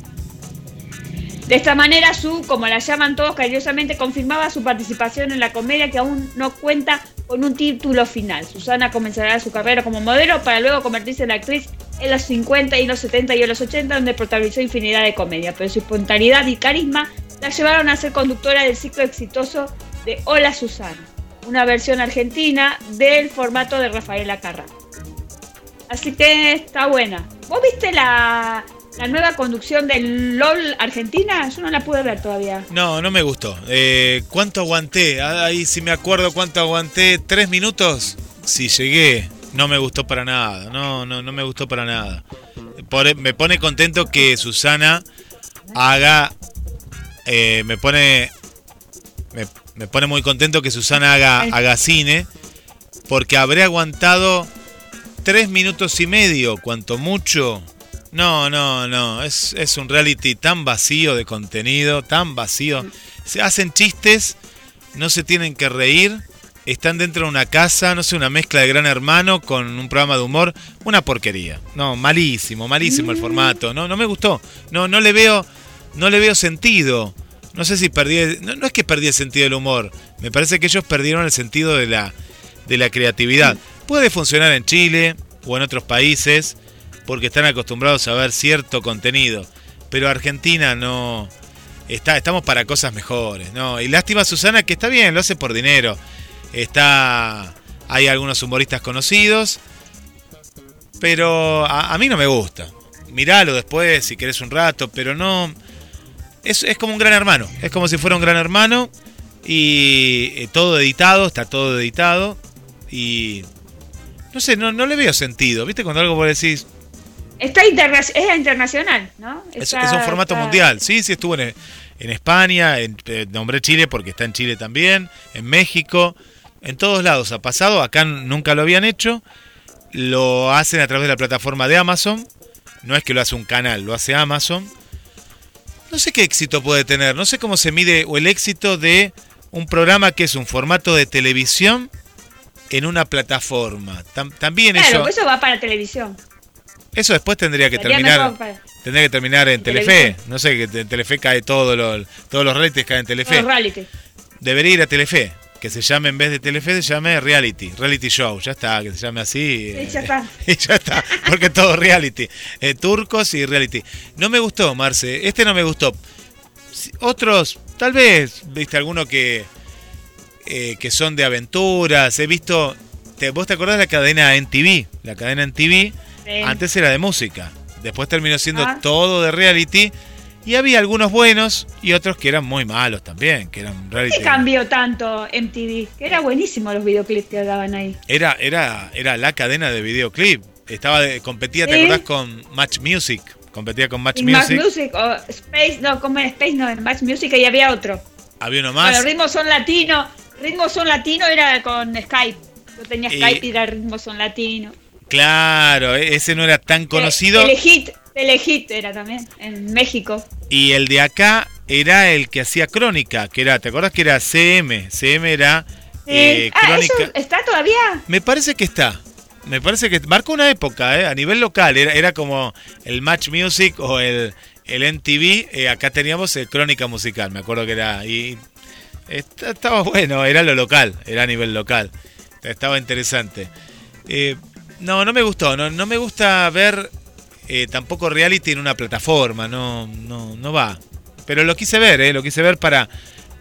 S2: De esta manera, Su, como la llaman todos cariñosamente, confirmaba su participación en la comedia que aún no cuenta con un título final. Susana comenzará su carrera como modelo para luego convertirse en actriz en los 50 y los 70 y en los 80, donde protagonizó infinidad de comedias, pero su espontaneidad y carisma la llevaron a ser conductora del ciclo exitoso de Hola Susana, una versión argentina del formato de Rafaela Carrà. Así que está buena. ¿Vos viste la, la nueva conducción del LOL Argentina? Yo no la pude ver todavía.
S1: No, no me gustó. Eh, ¿Cuánto aguanté? Ah, Ahí si me acuerdo cuánto aguanté. ¿Tres minutos? Sí, llegué. No me gustó para nada. No, no, no me gustó para nada. Por- me pone contento que Susana haga. eh, me pone. Me, me pone muy contento que Susana haga, haga cine. Porque habré aguantado tres minutos y medio, cuanto mucho. No, no, no. Es, es un reality tan vacío de contenido, tan vacío. Se hacen chistes, no se tienen que reír. Están dentro de una casa, no sé, una mezcla de Gran Hermano con un programa de humor. Una porquería. No, malísimo, malísimo el formato. No, no me gustó. No, no le veo, no le veo sentido. No sé si perdí, no, no es que perdí el sentido del humor. Me parece que ellos perdieron el sentido de la, de la creatividad. Puede funcionar en Chile o en otros países porque están acostumbrados a ver cierto contenido. Pero Argentina no. Está, estamos para cosas mejores, ¿no? Y lástima Susana que está bien, lo hace por dinero. Está. Hay algunos humoristas conocidos. Pero a, mí no me gusta. Miralo después si querés un rato, pero no. Es, es como un gran hermano. Es como si fuera un gran hermano. Y eh, todo editado, está todo editado. Y. No sé, no, no le veo sentido. ¿Viste cuando algo vos decís,
S2: Está interna- es internacional, ¿no?
S1: Es,
S2: Está-
S1: es un formato
S2: está-
S1: mundial. Sí, sí, estuvo en, en España, en, eh, nombré Chile porque está en Chile también, en México, en todos lados ha pasado. Acá nunca lo habían hecho. Lo hacen a través de la plataforma de Amazon. No es que lo hace un canal, lo hace Amazon. No sé qué éxito puede tener. No sé cómo se mide o el éxito de un programa que es un formato de televisión en una plataforma. Tam- también
S2: Claro,
S1: eso,
S2: pues eso va para televisión.
S1: eso después tendría que terminar.
S2: para
S1: Tendría que terminar en Telefe.
S2: Televisión.
S1: No sé, que en Telefe cae todo, lo- todos los realities caen en Telefe.
S2: los reality.
S1: Debería ir a Telefe. Que se llame, en vez de Telefe, se llame Reality. Reality Show. Ya está, que se llame así.
S2: Sí,
S1: eh,
S2: ya está. [LAUGHS]
S1: y ya está. Porque todo reality. Eh, turcos y reality. No me gustó, Marce. Este no me gustó. Otros, tal vez, viste alguno que, eh, que son de aventuras. He visto. Te, ¿Vos te acordás de la cadena NTV? La cadena NTV
S2: Sí.
S1: antes era de música. Después terminó siendo
S2: Ah.
S1: todo de reality. Y había algunos buenos y otros que eran muy malos también, que eran reality.
S2: ¿Qué cambió tanto MTV? Que era buenísimo los videoclips que daban ahí.
S1: Era, era, era la cadena de videoclip. Estaba de- competía, ¿te acordás con Match Music? Competía con Match
S2: En Match
S1: Music.
S2: Music o Space, no, como en Space no, en Match Music y había otro.
S1: Había uno más.
S2: ritmos son latino, ritmos son latino era con Skype. Yo tenía Skype y era ritmos son latino.
S1: Claro, e- ese no era tan conocido.
S2: Telehit, Telehit era también, en México.
S1: Y el de acá era el que hacía crónica, que era, ¿te acuerdas que era CM? CM era
S2: eh, ah, crónica. ¿eso ¿Está todavía?
S1: Me parece que está. Me parece que marcó una época, ¿eh? a nivel local. Era, era como el Match Music o el, el MTV. Eh, acá teníamos el Crónica Musical, me acuerdo que era. Y estaba bueno, era lo local, era a nivel local. Estaba interesante. Eh, no, no me gustó. No, no me gusta ver tampoco reality en una plataforma. No, no, no va. Pero lo quise ver, ¿eh? lo quise ver para,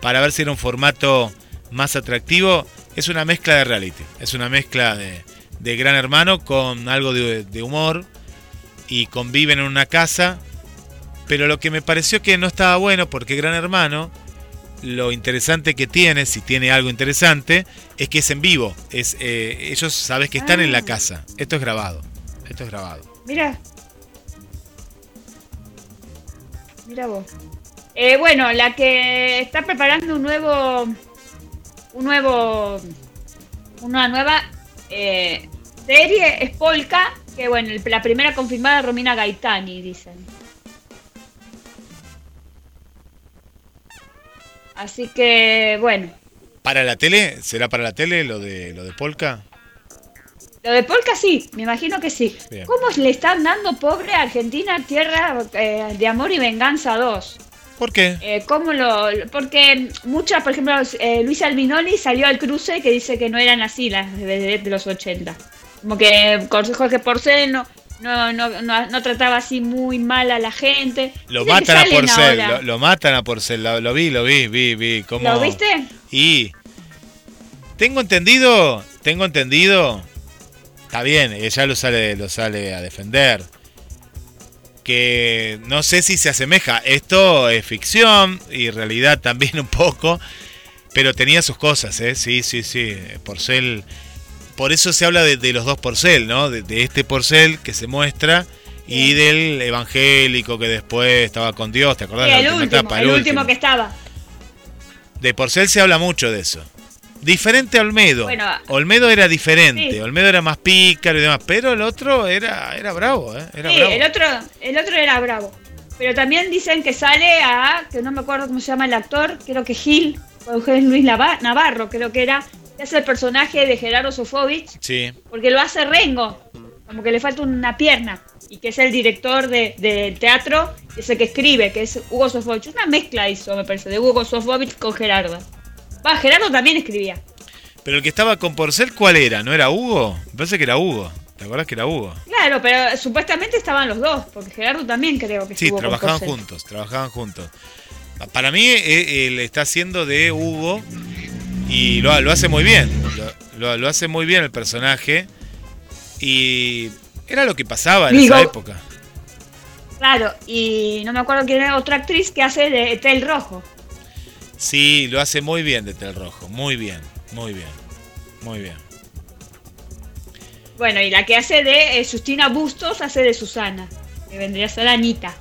S1: para ver si era un formato más atractivo. Es una mezcla de reality. Es una mezcla de, de Gran Hermano con algo de, humor. Y conviven en una casa. Pero lo que me pareció que no estaba bueno, porque Gran Hermano, lo interesante que tiene, si tiene algo interesante, es que es en vivo. Es, eh, ellos sabes que están en la ah. casa. Esto es grabado. Esto es grabado.
S2: Mira. Mira vos. Eh, bueno, la que está preparando un nuevo, un nuevo, una nueva eh, serie es Polka, que bueno, la primera confirmada Romina Gaitani, dicen. Así que, bueno.
S1: ¿Para la tele? ¿Será para la tele lo de lo de Polka?
S2: Lo de Polka sí, me imagino que sí. ¿Cómo le están dando pobre a Argentina tierra eh, de amor y venganza 2?
S1: ¿Por qué?
S2: Eh, ¿cómo lo, porque muchas, por ejemplo, eh, Luis Albinoni salió al cruce que dice que no eran así las de, los 80. Como que Consejo que Porcel no, no, no, no, trataba así muy mal a la gente.
S1: Lo matan a Porcel, lo, matan a Porcel, lo, vi, lo vi, vi, vi. ¿Cómo?
S2: ¿Lo viste?
S1: Y tengo entendido, tengo entendido, está bien, ella lo sale, lo sale a defender que no sé si se asemeja. Esto es ficción y realidad también un poco, pero tenía sus cosas, ¿eh? Sí, sí, sí. Porcel. Por eso se habla de, los dos Porcel, ¿no? De, este Porcel que se muestra y del evangélico que después estaba con Dios, ¿te acordás?
S2: el, último, el, último que estaba.
S1: De Porcel se habla mucho de eso. Diferente a Olmedo. Olmedo era diferente, Olmedo era más pícaro y demás, pero el otro era, era bravo, ¿eh? Era
S2: sí, El, otro, el otro era bravo. Pero también dicen que sale a, que no me acuerdo cómo se llama el actor, creo que Gil, o Luis Navarro, creo que era, es el personaje de Gerardo Sofovich.
S1: Sí.
S2: Porque lo hace Rengo, como que le falta una pierna, y que es el director del de teatro, es el que escribe, que es Hugo Sofovich. Una mezcla hizo, me parece, de Hugo Sofovich con Gerardo. Va, Gerardo también escribía.
S1: Pero el que estaba con Porcel, ¿cuál era? ¿No era Hugo? Me parece que era Hugo. ¿Te acuerdas que era Hugo?
S2: Claro, pero supuestamente estaban los dos, porque Gerardo también creo que
S1: Sí, trabajaban juntos, trabajaban juntos. Para mí, eh, él está haciendo de Hugo y lo, hace muy bien. Lo, lo, hace muy bien el personaje. Y era lo que pasaba en esa época.
S2: Claro, y no me acuerdo quién era otra actriz que hace de Tel Rojo.
S1: Sí, lo hace muy bien de Tel Rojo, muy bien, muy bien, muy bien.
S2: Bueno, y la que hace de eh, Justina Bustos hace de Susana, que vendría a ser Anita.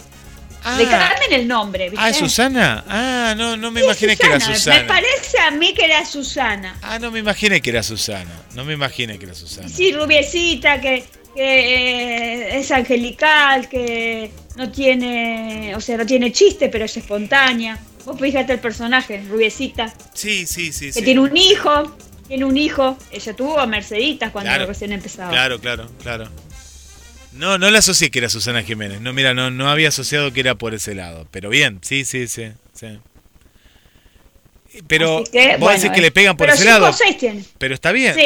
S2: Ah, cambian el nombre, ¿viste?
S1: Ah, Susana. Ah, no, no me imaginé que era Susana.
S2: Me parece a mí que era Susana.
S1: Ah, no me imaginé que era Susana. No me imaginé que era Susana.
S2: Sí, rubiecita, que, que eh, es angelical, que no tiene, o sea, no tiene chiste, pero es espontánea. Vos fíjate el personaje, rubiecita.
S1: Sí, sí, sí.
S2: Que tiene un hijo, tiene un hijo. Ella tuvo a Merceditas cuando recién empezaba.
S1: Claro, claro, claro. No, no la asocié que era Susana Jiménez. No, mira, no, no había asociado que era por ese lado. Pero bien, sí, sí, sí. sí. Pero vos decís que le pegan por ese lado. Pero está bien. Sí.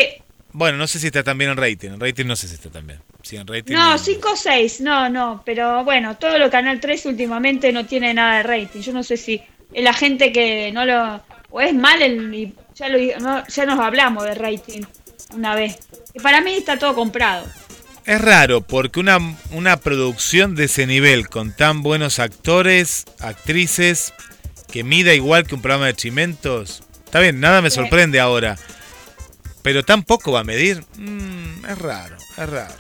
S1: Bueno, no sé si está también en rating. En rating no sé si está también. Sí, en rating
S2: no, 5 o 6, no, no. Pero bueno, todo lo Canal 3 últimamente no tiene nada de rating. Yo no sé si la gente que no lo... o es mal, el, ya, lo, ya nos hablamos de rating una vez. Y para mí está todo comprado.
S1: Es raro, porque una, una producción de ese nivel, con tan buenos actores, actrices, que mida igual que un programa de chimentos, está bien, nada me sorprende ahora. Pero tampoco va a medir. Mm, es raro, es raro.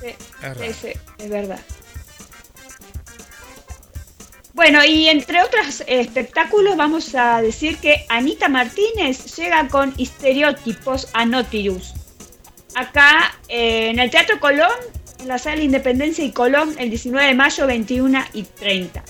S2: Sí, es, raro. es verdad. Bueno, y entre otros espectáculos vamos a decir que Anita Martínez llega con estereotipos a Nautilus. Acá eh, en el Teatro Colón, en la sala Independencia y Colón, el 19 de mayo, 21 y 30.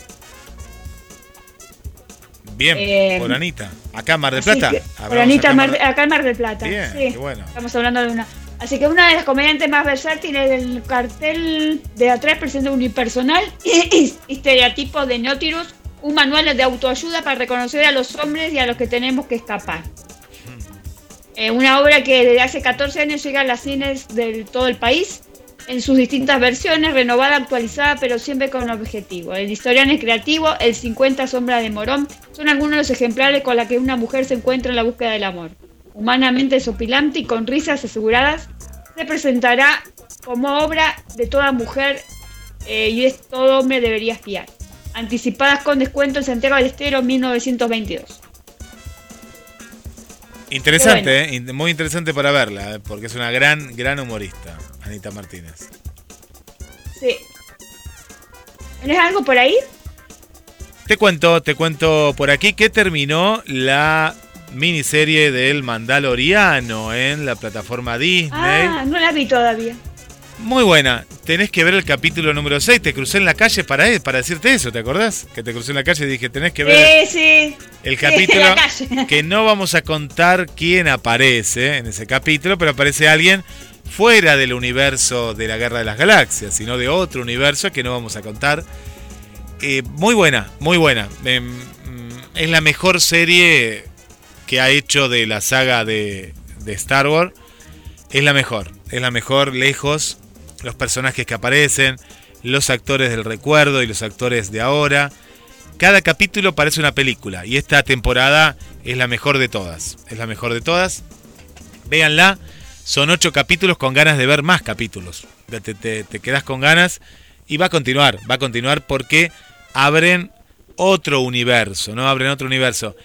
S1: Bien,
S2: Eh,
S1: por Anita. Acá en Mar del Plata.
S2: que- por Anita,
S1: acá en
S2: Mar-
S1: Mar-
S2: acá en Mar del Plata.
S1: Bien,
S2: sí.
S1: qué bueno.
S2: Estamos hablando de una. Así que una de las comediantes más versátiles del cartel de atrás presenta unipersonal y estereotipo de Nautilus, un manual de autoayuda para reconocer a los hombres y a los que tenemos que escapar. Eh, una obra que desde hace 14 años llega a las cines de todo el país en sus distintas versiones, renovada, actualizada, pero siempre con objetivo. El historial es creativo, el 50 sombras de Morón son algunos de los ejemplares con la que una mujer se encuentra en la búsqueda del amor. Humanamente desopilante y con risas aseguradas, se presentará como obra de toda mujer eh, y es todo hombre debería espiar. Anticipadas con descuento en Santiago del Estero 1922.
S1: Interesante, ¿eh? Muy interesante para verla, ¿eh? porque es una gran, gran humorista, Anita Martínez.
S2: Sí. ¿Tienes algo por ahí?
S1: Te cuento, te cuento por aquí que terminó la miniserie del Mandaloriano en la plataforma Disney.
S2: Ah, no la vi todavía.
S1: Muy buena. Tenés que ver el capítulo número 6. Te crucé en la calle para, para decirte eso, ¿te acordás? Que te crucé en la calle y dije, tenés que ver
S2: Sí, sí.
S1: el capítulo que no vamos a contar quién aparece en ese capítulo, pero aparece alguien fuera del universo de la Guerra de las Galaxias, sino de otro universo que no vamos a contar. Eh, muy buena, muy buena. Mm, es la mejor serie que ha hecho de la saga de, de Star Wars. Es la mejor, es la mejor lejos. Los personajes que aparecen, los actores del recuerdo y los actores de ahora. Cada capítulo parece una película y esta temporada es la mejor de todas. Es la mejor de todas. Véanla. Son ocho capítulos con ganas de ver más capítulos. Te, te, te quedas con ganas y va a continuar. Va a continuar porque abren otro universo, ¿no? Abren otro universo.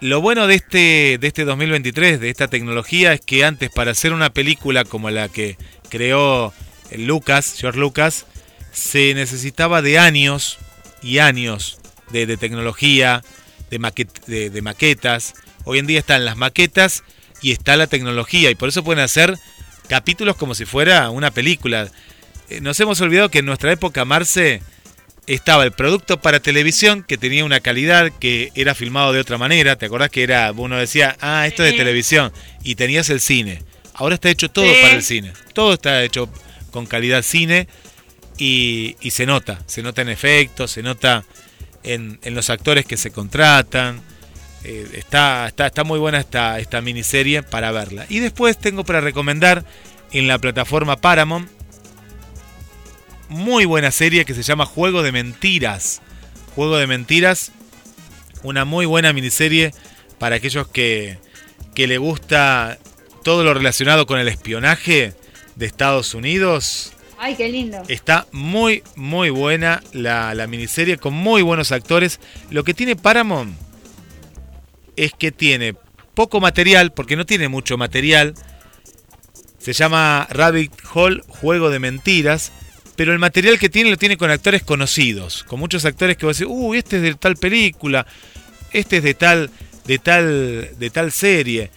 S1: Lo bueno de este, de este 2023, de esta tecnología, es que antes para hacer una película como la que creó Lucas, George Lucas, se necesitaba de años y años de, de tecnología, de, maquet- de- de maquetas. Hoy en día están las maquetas y está la tecnología y por eso pueden hacer capítulos como si fuera una película. Eh, Nos hemos olvidado que en nuestra época, Marce, estaba el producto para televisión que tenía una calidad que era filmado de otra manera. ¿Te acordás que era, uno decía, ah, esto es de televisión? Y tenías el cine. Ahora está hecho todo
S2: Sí.
S1: para el cine. Todo está hecho con calidad cine y, se nota. Se nota en efectos, se nota en, en los actores que se contratan. Eh, está, está, está muy buena esta, esta miniserie para verla. Y después tengo para recomendar en la plataforma Paramount muy buena serie que se llama Juego de Mentiras. Juego de Mentiras, una muy buena miniserie para aquellos que, que le gusta todo lo relacionado con el espionaje de Estados Unidos.
S2: Ay, qué lindo.
S1: Está muy, muy buena la, la miniserie con muy buenos actores. Lo que tiene Paramount es que tiene poco material, porque no tiene mucho material. Se llama Rabbit Hole, Juego de Mentiras. Pero el material que tiene lo tiene con actores conocidos. Con muchos actores que vos decís, uy, este es de tal película. Este es de tal, de tal, de tal serie.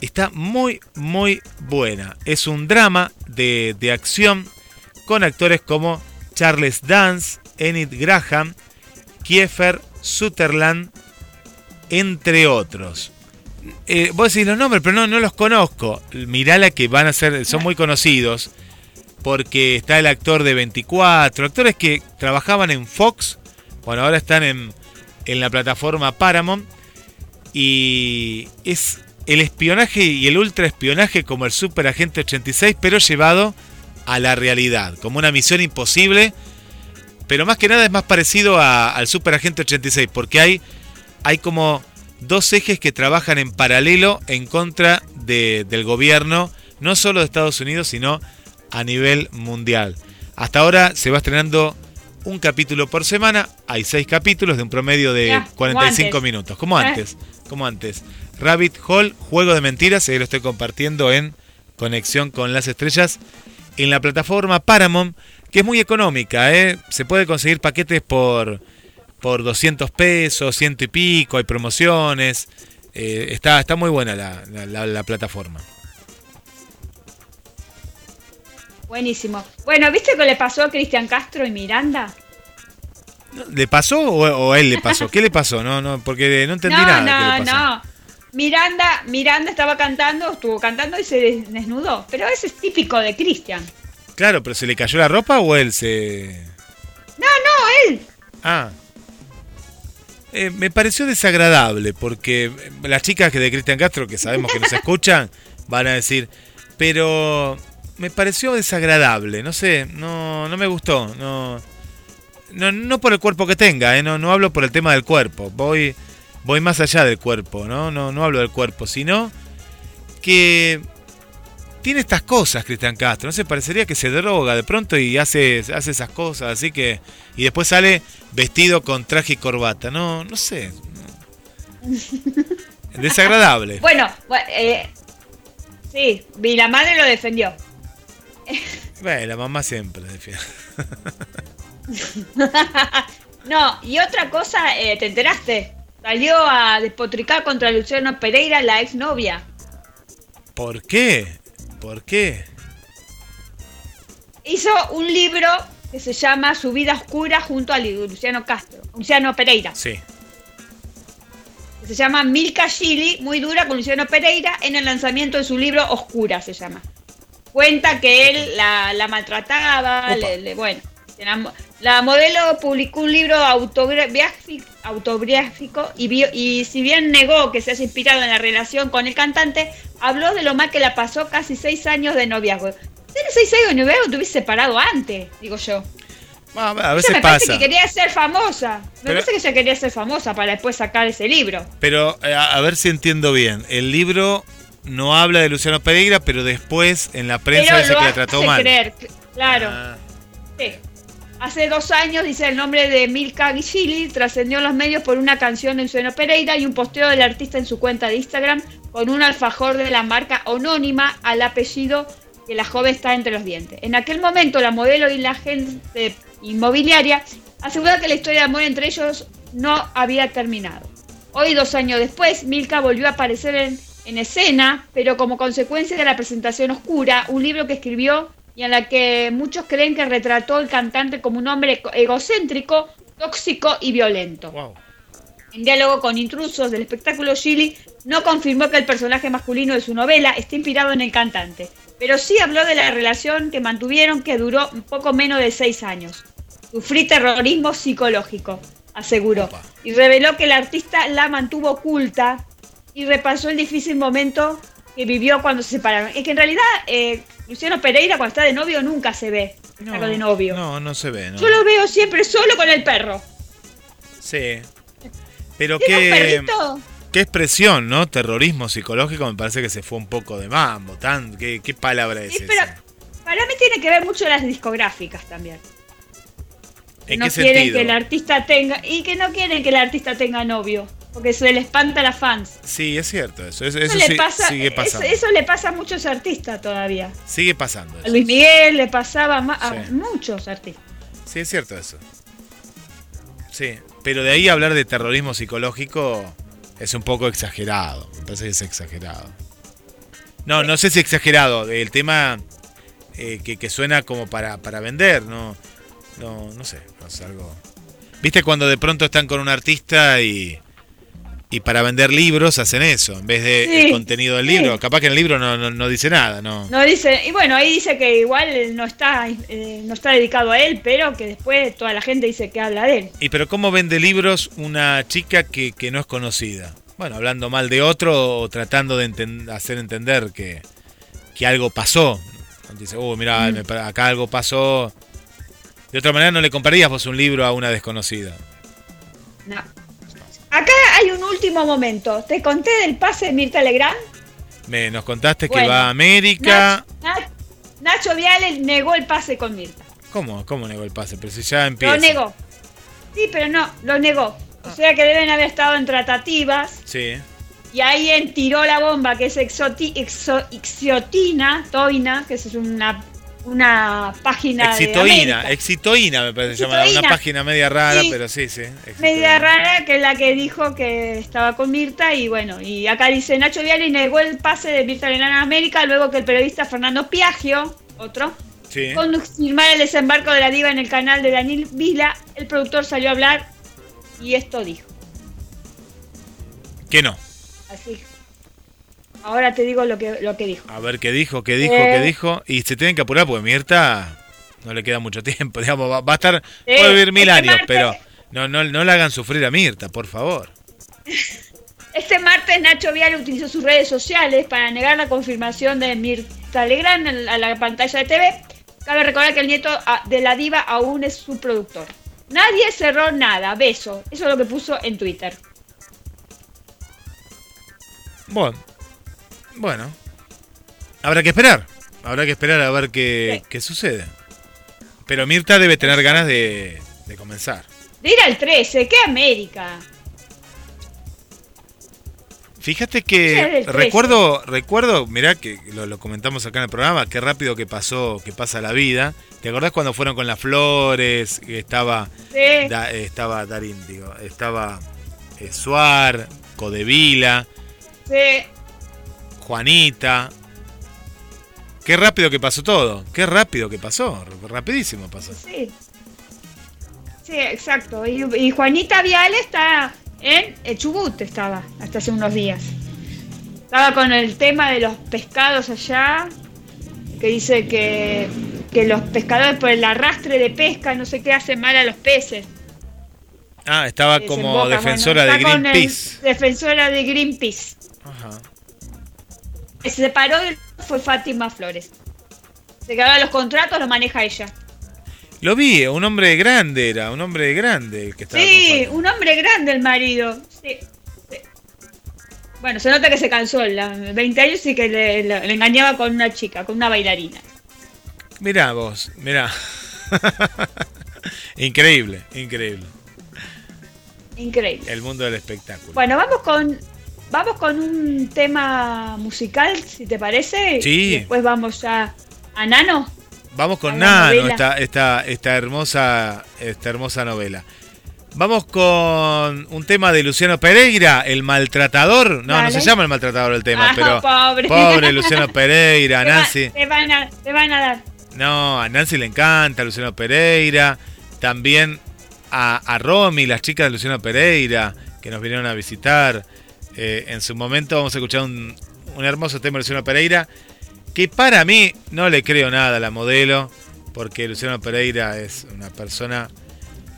S1: Está muy, muy buena. Es un drama de, de acción con actores como Charles Dance, Enid Graham, Kiefer Sutherland, entre otros. Eh, vos decís los nombres, pero no, no los conozco. Mirala que van a ser, son muy conocidos. Porque está el actor de 24, actores que trabajaban en Fox, bueno, ahora están en, en la plataforma Paramount. Y es el espionaje y el ultraespionaje como el Super Agente 86, pero llevado a la realidad, como una misión imposible. Pero más que nada es más parecido a- al Super Agente 86, porque hay, hay como dos ejes que trabajan en paralelo en contra de- del gobierno, no solo de Estados Unidos, sino a nivel mundial. Hasta ahora se va estrenando un capítulo por semana, hay seis capítulos de un promedio de
S2: Ya, como
S1: 45
S2: antes.
S1: minutos, como
S2: Eh.
S1: antes, como antes. Rabbit Hole, Juego de Mentiras, ahí lo estoy compartiendo en Conexión con las Estrellas, en la plataforma Paramount, que es muy económica, ¿eh? se puede conseguir paquetes por, por 200 pesos, ciento y pico, hay promociones, eh, está, está muy buena la, la- la- la plataforma.
S2: Buenísimo. Bueno, ¿viste qué le pasó a Cristian Castro y Miranda?
S1: ¿Le pasó o, o él le pasó? ¿Qué le pasó? No, no, porque no entendí
S2: no,
S1: nada. ¿Qué
S2: no,
S1: le pasó?
S2: no. Miranda, Miranda estaba cantando, estuvo cantando y se des- desnudó. Pero eso es típico de Cristian.
S1: Claro, pero ¿se le cayó la ropa o él se...?
S2: No, no, él.
S1: Ah. Eh, me pareció desagradable porque las chicas que de Cristian Castro, que sabemos que nos [LAUGHS] escuchan, van a decir, pero me pareció desagradable, no sé, no, no me gustó, no, no, no por el cuerpo que tenga, eh, no, no hablo por el tema del cuerpo, voy, voy más allá del cuerpo, ¿no? No, no hablo del cuerpo, sino que tiene estas cosas Cristian Castro, no sé, parecería que se droga de pronto y hace, hace esas cosas, así que y después sale vestido con traje y corbata, no, no sé. [LAUGHS] Desagradable.
S2: Bueno, bu- eh, sí, y la madre lo defendió.
S1: Bueno, la mamá siempre defiende. [LAUGHS]
S2: no, y otra cosa, eh, ¿te enteraste? Salió a despotricar contra Luciano Pereira, la exnovia.
S1: ¿Por qué? ¿Por qué?
S2: Hizo un libro que se llama Su vida oscura junto a Luciano Castro, Luciano Pereira.
S1: Sí.
S2: Se llama Milka Chili, muy dura con Luciano Pereira, en el lanzamiento de su libro Oscura se llama. Cuenta que él la, la maltrataba, le- le- bueno. La, modelo publicó un libro autobiográfico, y, vio- y si bien negó que se haya inspirado en la relación con el cantante, habló de lo mal que la pasó casi seis años de noviazgo. Tienes seis años de noviazgo, te hubiese separado antes, digo yo.
S1: A, a
S2: Ella
S1: veces
S2: me parece que quería ser famosa. Me
S1: Pero-
S2: parece que ella quería ser famosa para después sacar ese libro.
S1: Pero eh, a, a ver si entiendo bien. El libro no habla de Luciano Pereira, pero después en la prensa
S2: Pero
S1: dice
S2: lo
S1: que la
S2: hace
S1: trató mal.
S2: creer, cl- claro.
S1: Ah,
S2: sí. Hace dos años, dice el nombre de Milka Gishili, trascendió en los medios por una canción de Luciano Pereira y un posteo del artista en su cuenta de Instagram con un alfajor de la marca anónima al apellido que la joven está entre los dientes. En aquel momento, la modelo y la agente inmobiliaria aseguraron que la historia de amor entre ellos no había terminado. Hoy, dos años después, Milka volvió a aparecer en escena, pero como consecuencia de la presentación oscura, un libro que escribió y en la que muchos creen que retrató al cantante como un hombre egocéntrico, tóxico y violento.
S1: wow.
S2: En diálogo con intrusos del espectáculo Chili, no confirmó que el personaje masculino de su novela esté inspirado en el cantante, pero sí habló de la relación que mantuvieron que duró un poco menos de seis años. Sufrí terrorismo psicológico, aseguró,
S1: Opa.
S2: y reveló que el artista la mantuvo oculta y repasó el difícil momento que vivió cuando se separaron. Es que en realidad eh, Luciano Pereira cuando está de novio nunca se ve, está de novio.
S1: No, no se ve, ¿no?
S2: Yo lo veo siempre solo con el perro.
S1: Sí. Pero
S2: ¿Tiene un
S1: qué, qué expresión, ¿no? Terrorismo psicológico me parece que se fue un poco de mambo. Tan, ¿qué, qué palabra es
S2: Sí, pero para mí tiene que ver mucho las discográficas también.
S1: ¿En
S2: no
S1: qué
S2: quieren
S1: sentido?
S2: que el artista tenga y que no quieren que el artista tenga novio, porque se le espanta a las fans.
S1: Sí, es cierto eso. Eso,
S2: Eso,
S1: eso
S2: le
S1: sí-
S2: pasa,
S1: sigue
S2: eso,
S1: pasando.
S2: eso le pasa a muchos artistas todavía.
S1: Sigue pasando
S2: A
S1: eso.
S2: Luis Miguel le pasaba a
S1: Sí.
S2: muchos artistas.
S1: Sí, es cierto eso. Sí, pero de ahí hablar de terrorismo psicológico es un poco exagerado. Me parece que es exagerado. No, no sé si exagerado. El tema eh, que, que suena como para, para vender, no, no, no sé, no sé, algo. ¿Viste cuando de pronto están con un artista y, y para vender libros hacen eso, en vez de
S2: Sí,
S1: el contenido del
S2: sí.
S1: libro? Capaz que en el libro no, no, no dice nada, ¿no?
S2: No dice, y bueno, ahí dice que igual no está, eh, no está dedicado a él, pero que después toda la gente dice que habla de él.
S1: ¿Y pero cómo vende libros una chica que, que no es conocida? Bueno, hablando mal de otro o tratando de enten- hacer entender que, que algo pasó. Dice, oh, mira,
S2: Mm.
S1: acá algo pasó. De otra manera no le comprarías vos un libro a una desconocida.
S2: No. Acá hay un último momento. Te conté del pase de Mirta Legrand.
S1: Me, nos contaste que va a América.
S2: Nach- Nach- Nacho Viale negó el pase con Mirta.
S1: ¿Cómo? ¿Cómo negó el pase? Pero si ya empieza.
S2: Lo negó. Sí, pero no, lo negó. O sea que deben haber estado en tratativas
S1: Sí.
S2: y ahí él tiró la bomba que es exoti, exo- Ixiotina, Toina, que es una, una página de
S1: Exitoína,
S2: América.
S1: Exitoína me parece llamada. Una
S2: Exitoína.
S1: página media rara,
S2: Sí.
S1: pero sí, sí.
S2: Media
S1: Exitoína.
S2: rara que es la que dijo que estaba con Mirta y bueno, y acá dice Nacho Viale negó el pase de Mirta Legrand a América luego que el periodista Fernando Piaggio, otro,
S1: Sí.
S2: el desembarco de la diva en el canal de Daniel Vila, el productor salió a hablar y esto dijo.
S1: Que no.
S2: Así. Ahora te digo lo que, lo que dijo.
S1: A ver qué dijo, qué dijo,
S2: Eh.
S1: qué dijo. Y se tienen que apurar porque Mirta no le queda mucho tiempo. [LAUGHS] Digamos, va, va a estar,
S2: Eh,
S1: puede vivir mil
S2: este
S1: años,
S2: martes-
S1: pero no, no, no le hagan sufrir a Mirta, por favor. [LAUGHS]
S2: Este martes Nacho Vial utilizó sus redes sociales para negar la confirmación de Mirta Legrand en- a la pantalla de TV. Cabe recordar que el nieto ah, de la diva aún es su productor. Nadie cerró nada, beso. Eso es lo que puso en Twitter.
S1: Bueno, bueno. Habrá que esperar. Habrá que esperar a ver qué,
S2: Sí.
S1: qué sucede. Pero Mirta debe tener ganas de, de comenzar.
S2: De ir al 13, ¿qué América?
S1: Fíjate que
S2: el 13.
S1: recuerdo, recuerdo, mirá que lo, lo comentamos acá en el programa, qué rápido que pasó, que pasa la vida. ¿Te acordás cuando fueron con las flores? Estaba,
S2: Sí,
S1: Da- estaba Darín, digo, estaba eh, Suar, Codevila,
S2: sí.
S1: Juanita. Qué rápido que pasó todo, qué rápido que pasó, rapidísimo pasó.
S2: Sí. Sí, exacto. Y, y Juanita Vial está en el Chubut, estaba hasta hace unos días. Estaba con el tema de los pescados allá, que dice que, que los pescadores por el arrastre de pesca no sé qué hacen mal a los peces.
S1: Ah, estaba como defensora
S2: Bueno,
S1: de Greenpeace.
S2: Defensora de Greenpeace.
S1: Ajá.
S2: Que se separó y fue Fátima Flores. Se quedaron los contratos, los maneja ella.
S1: Lo vi, un hombre grande era, un hombre grande el que estaba.
S2: Sí, un hombre grande el marido. Sí, sí. Bueno, se nota que se cansó. La 20 años y que le, le- le engañaba con una chica, con una bailarina.
S1: Mirá vos, mirá. [LAUGHS] increíble, increíble.
S2: Increíble.
S1: El mundo del espectáculo.
S2: Bueno, vamos con vamos con un tema musical, si te parece.
S1: Sí.
S2: Y después vamos ya a Nano.
S1: Vamos con
S2: a
S1: Nano, esta, esta, esta hermosa, esta hermosa novela. Vamos con un tema de Luciano Pereira, el maltratador. No, no se llama el maltratador el tema,
S2: Ah,
S1: pero
S2: pobre.
S1: pobre [LAUGHS] Luciano Pereira,
S2: Te, va-
S1: Nancy.
S2: te van a, te van a dar.
S1: No, a Nancy le encanta Luciano Pereira. También a, a Romy, las chicas de Luciano Pereira, que nos vinieron a visitar. Eh, en su momento vamos a escuchar un, un hermoso tema de Luciano Pereira. Que para mí no le creo nada a la modelo. Porque Luciano Pereira es una persona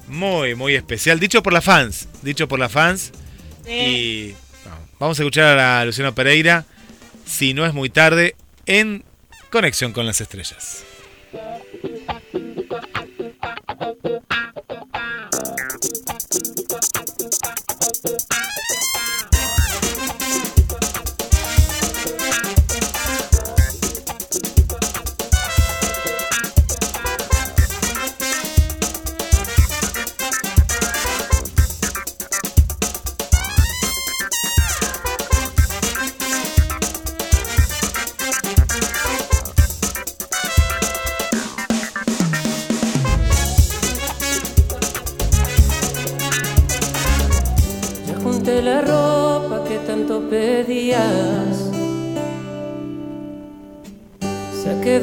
S1: muy, muy especial. Dicho por las fans. Dicho por las fans.
S2: Sí.
S1: Y no, vamos a escuchar a Luciano Pereira. Si no es muy tarde. En Conexión con las Estrellas. [LAUGHS]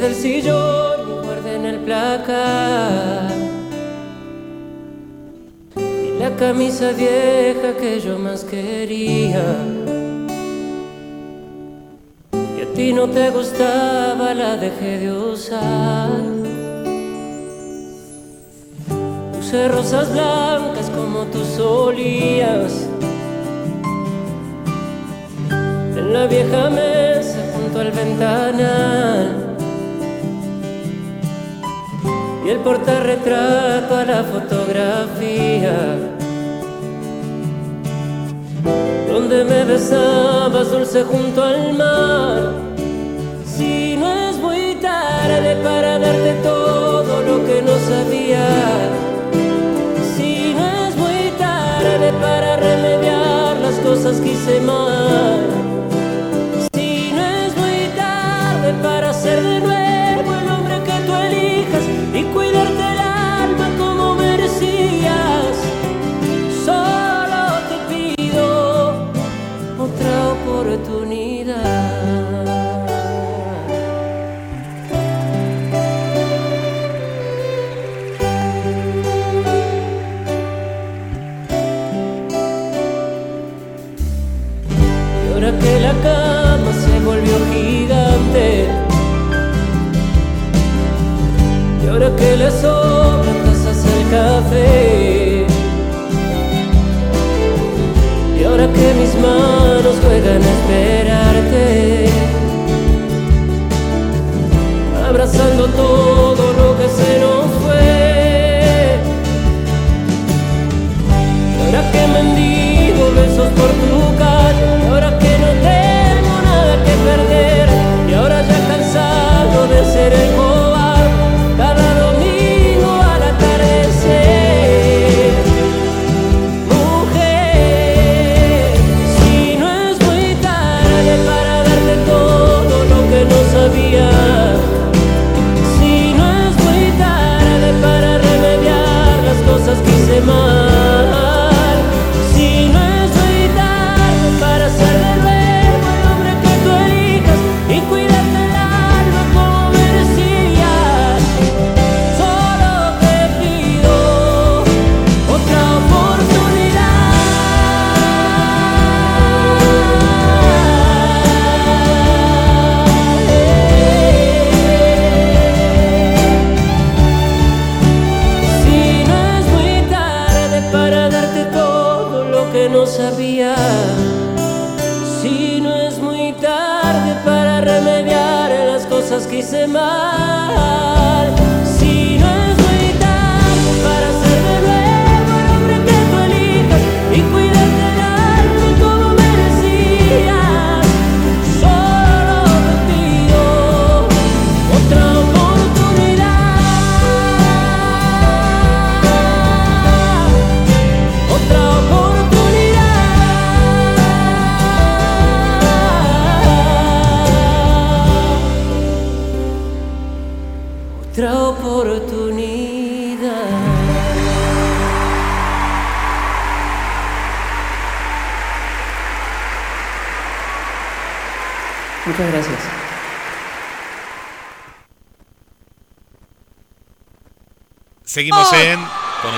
S3: del sillón y guardé en el placar. Y la camisa vieja que yo más quería. Y a ti no te gustaba, la dejé de usar. Puse rosas blancas como tú solías. En la vieja mesa junto al ventanal. Y el portarretrato a la fotografía. Donde me besabas dulce junto al mar. Si no es muy tarde para darte todo lo que no sabía. Si no es muy tarde para remediar las cosas que hice mal. Que le sobran tazas al café. Y ahora que mis manos juegan a esperarte, abrazando todo lo que se nos fue. Y ahora que mendigo besos por tu calle, y ahora que no tengo nada que perder, y ahora ya cansado de ser el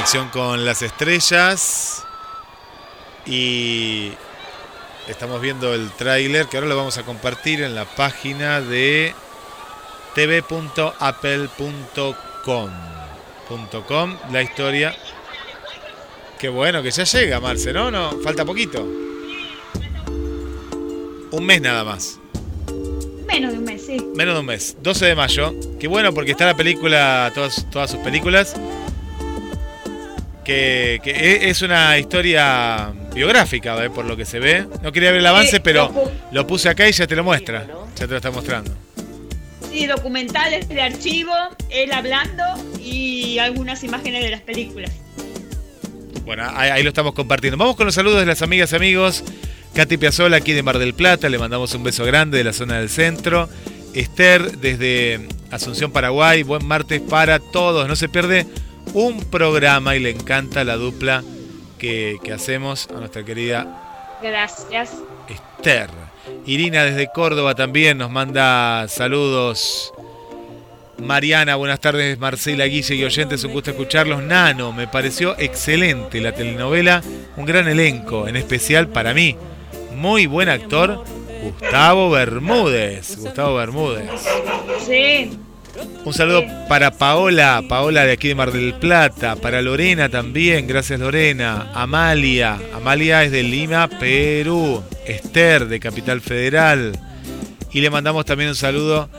S1: Conexión con las Estrellas. Y estamos viendo el tráiler que ahora lo vamos a compartir en la página de tv.apple.com. punto com, la historia. Qué bueno que ya llega, Marce, ¿no? No, falta poquito. Un mes nada más.
S2: Menos de un mes, sí.
S1: Menos de un mes, 12 de mayo. Qué bueno porque está la película, todas, todas sus películas. Que, que e- es una historia biográfica, ¿eh? por lo que se ve. No quería ver el avance, pero lo puse acá y ya te lo muestra. Ya te lo está mostrando.
S2: Sí, documentales de archivo, él hablando y algunas imágenes de las películas.
S1: Bueno, ahí, ahí lo estamos compartiendo. Vamos con los saludos de las amigas y amigos. Katy Piazzola aquí de Mar del Plata, le mandamos un beso grande de la zona del centro. Esther desde Asunción, Paraguay, buen martes para todos. No se pierde un programa y le encanta la dupla que, que hacemos a nuestra querida
S2: Gracias.
S1: Esther. Irina desde Córdoba también nos manda saludos. Mariana, buenas tardes. Marcela, Guille y oyentes, un gusto escucharlos. Nano, me pareció excelente la telenovela, un gran elenco, en especial para mí. Muy buen actor, Gustavo Bermúdez. Gustavo Bermúdez.
S2: Sí.
S1: Un saludo para Paola, Paola de aquí de Mar del Plata, para Lorena también, gracias Lorena, Amalia, Amalia es de Lima, Perú, Esther de Capital Federal, y le mandamos también un saludo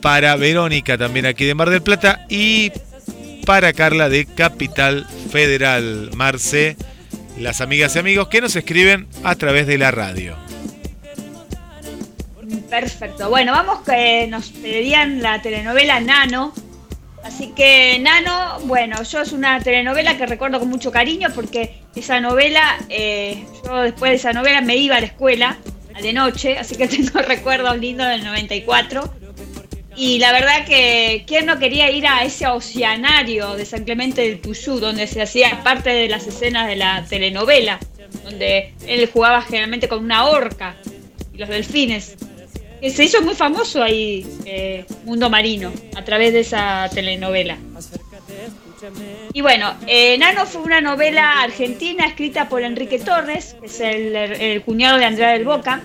S1: para Verónica también aquí de Mar del Plata y para Carla de Capital Federal, Marce, las amigas y amigos que nos escriben a través de la radio.
S2: Perfecto. Bueno, vamos que nos pedían la telenovela Nano. Así que Nano, bueno, yo es una telenovela que recuerdo con mucho cariño porque esa novela, eh, yo después de esa novela me iba a la escuela de noche, así que [LAUGHS] tengo recuerdos lindos del 94. Y la verdad que, ¿quién no quería ir a ese oceanario de San Clemente del Puyú, donde se hacía parte de las escenas de la telenovela, donde él jugaba generalmente con una orca y los delfines? Que se hizo muy famoso ahí, eh, Mundo Marino, a través de esa telenovela. Y bueno, eh, Nano fue una novela argentina escrita por Enrique Torres, que es el, cuñado de Andrea del Boca,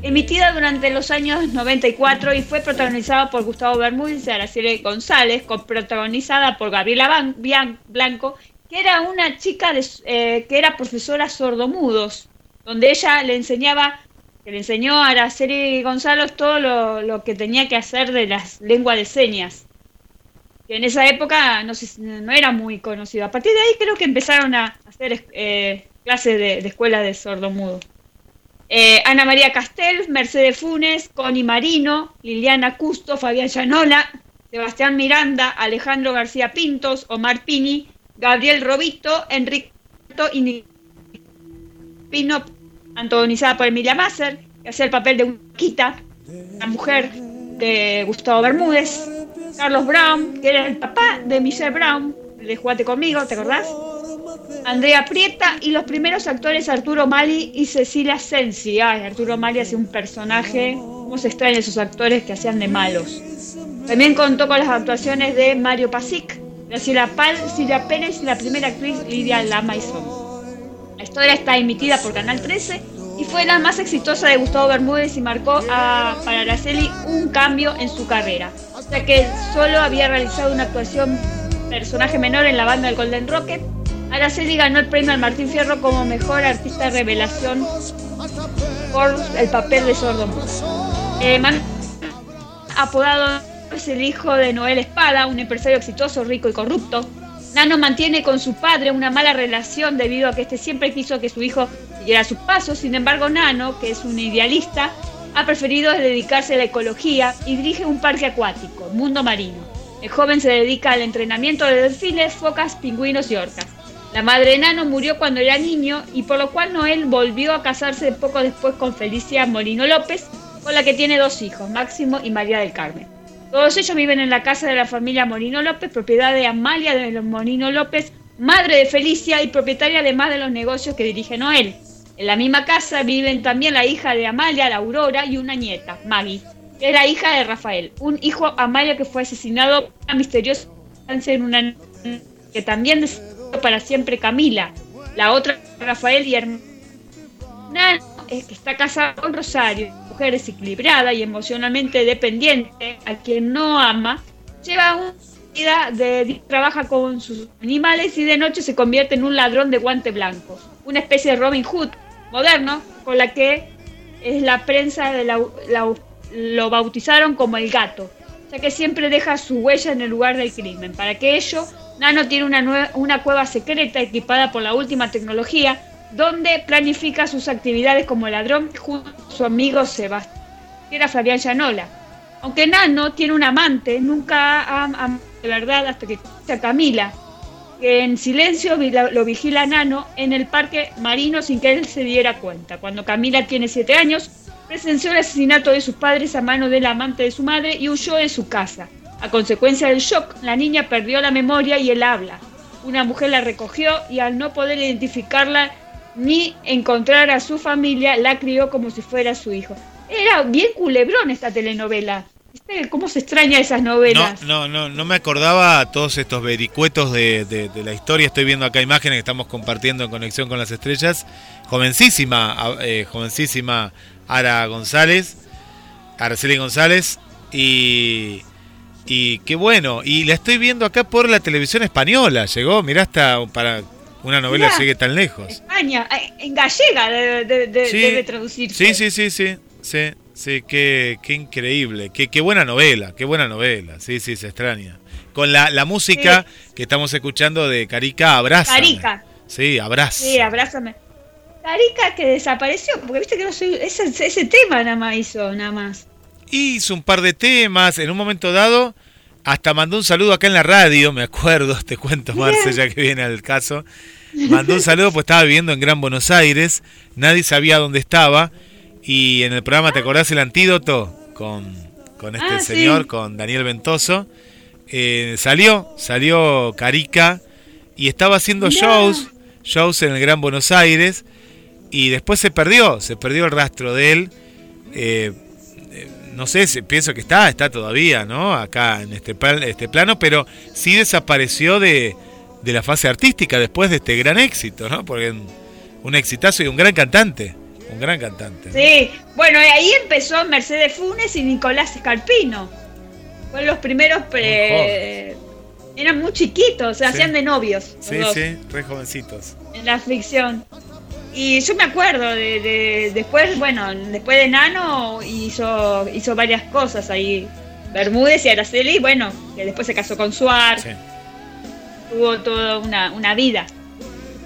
S2: emitida durante los años 94 y fue protagonizada por Gustavo Bermúdez y Araceli González, protagonizada por Gabriela Blanco, que era una chica eh, que era profesora sordomudos, donde ella le enseñaba, que le enseñó a Araceli González todo lo, que tenía que hacer de las lenguas de señas. Que en esa época no, no era muy conocido. A partir de ahí creo que empezaron a hacer eh, clases de, de escuela de sordomudos. Eh, Ana María Castel, Mercedes Funes, Connie Marino, Liliana Custo, Fabián Llanola, Sebastián Miranda, Alejandro García Pintos, Omar Pini, Gabriel Robito, Enrique y Pino, antagonizada por Emilia Masser, que hacía el papel de Quita, la mujer de Gustavo Bermúdez, Carlos Brown, que era el papá de Michelle Brown, de Jugate conmigo, ¿te acordás? Andrea Prieta y los primeros actores Arturo Mali y Cecilia Sensi. Ay, Arturo Mali hace un personaje, cómo se extraen esos actores que hacían de malos. También contó con las actuaciones de Mario Pasic, Graciela Pal, Silvia Pérez y la primera actriz Lidia Lamaison. Historia está emitida por Canal 13 y fue la más exitosa de Gustavo Bermúdez y marcó a, para Araceli un cambio en su carrera, ya que solo había realizado una actuación personaje menor en la banda del Golden Rocket Araceli ganó el premio al Martín Fierro como mejor artista revelación por el papel de sordo. Eh, apodado es el hijo de Noel Espada, un empresario exitoso, rico y corrupto. Nano mantiene con su padre una mala relación debido a que este siempre quiso que su hijo siguiera sus pasos. Sin embargo, Nano, que es un idealista, ha preferido dedicarse a la ecología y dirige un parque acuático, Mundo Marino. El joven se dedica al entrenamiento de delfines, focas, pingüinos y orcas. La madre de Nano murió cuando era niño y por lo cual Noel volvió a casarse poco después con Felicia Molino López, con la que tiene dos hijos, Máximo y María del Carmen. Todos ellos viven en la casa de la familia Molino López, propiedad de Amalia de los Molino López, madre de Felicia y propietaria además de los negocios que dirige Noel. En la misma casa viven también la hija de Amalia, la Aurora, y una nieta, Maggie, que era hija de Rafael, un hijo Amalia que fue asesinado a misteriosa en una que también para siempre Camila, la otra Rafael y hermana que está casada con Rosario, mujer desequilibrada y emocionalmente dependiente, a quien no ama, lleva una vida de trabaja con sus animales y de noche se convierte en un ladrón de guante blanco, una especie de Robin Hood moderno con la que es la prensa de lo bautizaron como el gato, ya que siempre deja su huella en el lugar del crimen. Para que ello Nano tiene una, una cueva secreta equipada por la última tecnología, donde planifica sus actividades como ladrón junto a su amigo Sebastián, era Fabián Llanola. Aunque Nano tiene un amante, nunca ha de verdad hasta que a Camila, en silencio lo vigila Nano en el parque marino sin que él se diera cuenta. Cuando Camila tiene siete años, presenció el asesinato de sus padres a mano del amante de su madre y huyó de su casa. A consecuencia del shock, la niña perdió la memoria y el habla. Una mujer la recogió y al no poder identificarla ni encontrar a su familia, la crió como si fuera su hijo. Era bien culebrón esta telenovela. ¿Cómo se extraña esas novelas?
S1: No, no, no, me acordaba todos estos vericuetos de, la historia. Estoy viendo acá imágenes que estamos compartiendo en Conexión con las Estrellas. Jovencísima, eh, jovencísima Ara González, Araceli González. Y, y qué bueno, y la estoy viendo acá por la televisión española. Llegó, mirá, hasta para una novela llegue tan lejos.
S2: España, eh, en gallega debe, traducirse.
S1: Sí, sí, sí, sí, sí, sí, qué, qué increíble, qué, qué buena novela, qué buena novela, sí, sí, se extraña. Con la, la música que estamos escuchando de Carica, Abrázame. Carica. Sí, abrázame.
S2: Sí, abrázame. Carica que desapareció, porque viste que no soy, ese, ese tema nada más hizo, nada más
S1: hizo un par de temas, en un momento dado hasta mandó un saludo acá en la radio, me acuerdo, [LAUGHS] te cuento Marce ya que viene al caso. Mandó un saludo pues estaba viviendo en Gran Buenos Aires, nadie sabía dónde estaba y en el programa ¿te acordás el antídoto con, con este ah, señor, con Daniel Ventoso? Eh, salió, salió Carica y estaba haciendo shows, shows en el Gran Buenos Aires y después se perdió, se perdió el rastro de él. Eh, no sé, pienso que está, está todavía, ¿no? Acá en este, este plano, pero sí desapareció de, la fase artística después de este gran éxito, ¿no? Porque un exitazo y un gran cantante. un gran cantante.
S2: Sí, bueno, ahí empezó Mercedes Funes y Nicolás Escarpino. Fueron los primeros. pre- eran muy chiquitos, se
S1: Sí.
S2: hacían de novios.
S1: Sí,
S2: dos,
S1: sí, re jovencitos.
S2: En la ficción. Y yo me acuerdo de, de- después, bueno, después de Nano hizo, hizo varias cosas ahí. Bermúdez y Araceli, bueno, que después se casó con Suar,
S1: Sí.
S2: Tuvo toda una, una vida.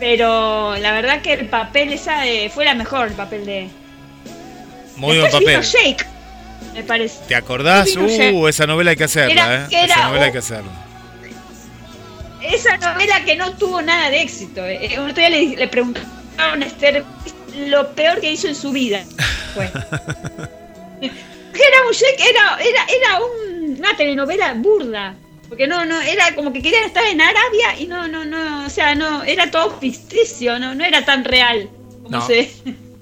S2: Pero la verdad que el papel esa eh, fue la mejor, el papel de.
S1: Muy buen
S2: vino
S1: papel.
S2: Shake, me parece.
S1: ¿Te acordás?
S2: Shake.
S1: Uh, esa novela hay que hacerla,
S2: Era-
S1: ¿eh?
S2: era
S1: esa novela hay
S2: un-
S1: que hacerla.
S2: Esa novela que no tuvo nada de éxito. Eh, Un otro día le, le preguntaron a Esther lo peor que hizo en su vida. [LAUGHS] Fue. era un Shake, era, era, era un- una telenovela burda. Porque no, no, era como que querían estar en Arabia y no, no, no, o sea, no, era todo ficticio, no, no era tan real como
S1: No.
S2: se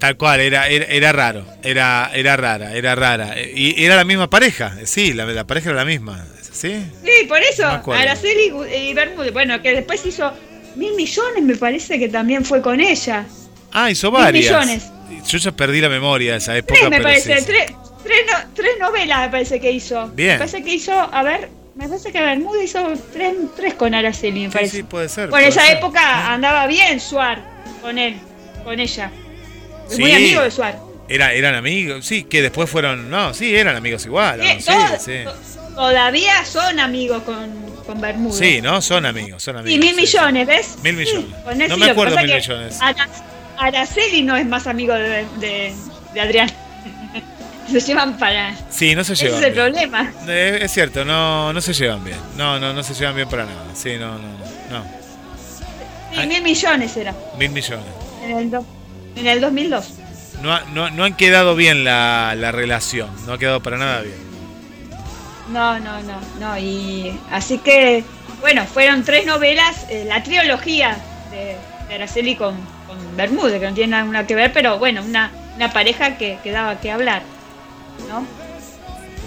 S1: Tal cual, era, era, era raro, era, era rara, era rara. Y era la misma pareja, sí, la, la pareja era la misma, ¿sí?
S2: Sí, por eso,
S1: No.
S2: Araceli y Bermúdez, bueno, que después hizo mil millones, me parece que también fue con ella.
S1: Ah, hizo
S2: Mil
S1: varias.
S2: millones.
S1: Yo ya perdí la memoria de esa época,
S2: Tres, me parece, tres, tres, no- tres novelas me parece que hizo.
S1: Bien.
S2: Me parece que hizo, a ver, me parece que Bermúdez hizo tres, tres con Araceli, me parece.
S1: sí, puede ser. puede
S2: esa
S1: ser.
S2: época andaba bien Suar con él, con ella. Es muy amigo de Suar.
S1: Era, eran amigos, sí, que después fueron, no, sí, eran amigos igual, ¿no? sí,
S2: todos-
S1: sí.
S2: to- Todavía son amigos con, con Bermúdez.
S1: Sí, ¿no? Son amigos, son amigos.
S2: Y mil millones, ¿ves?
S1: Mil millones. No me acuerdo mil millones.
S2: Ara- Araceli no es más amigo de, de, de Adrián. Se llevan para.
S1: Sí, no se
S2: Ese
S1: llevan
S2: es el problema.
S1: Eh, es cierto, no, no se llevan bien. No, no, no se llevan bien para nada. Sí, no, no.
S2: Sí, mil millones era.
S1: Mil millones.
S2: En el, do- en el 2002.
S1: No, no, no han quedado bien la, la relación. No ha quedado para nada bien.
S2: No, no, no, no. Y así que, bueno, fueron tres novelas, eh, la trilogía de, de Araceli con, con Bermúdez, que no tiene nada que ver, pero bueno, una, una pareja que, que daba que hablar. ¿No?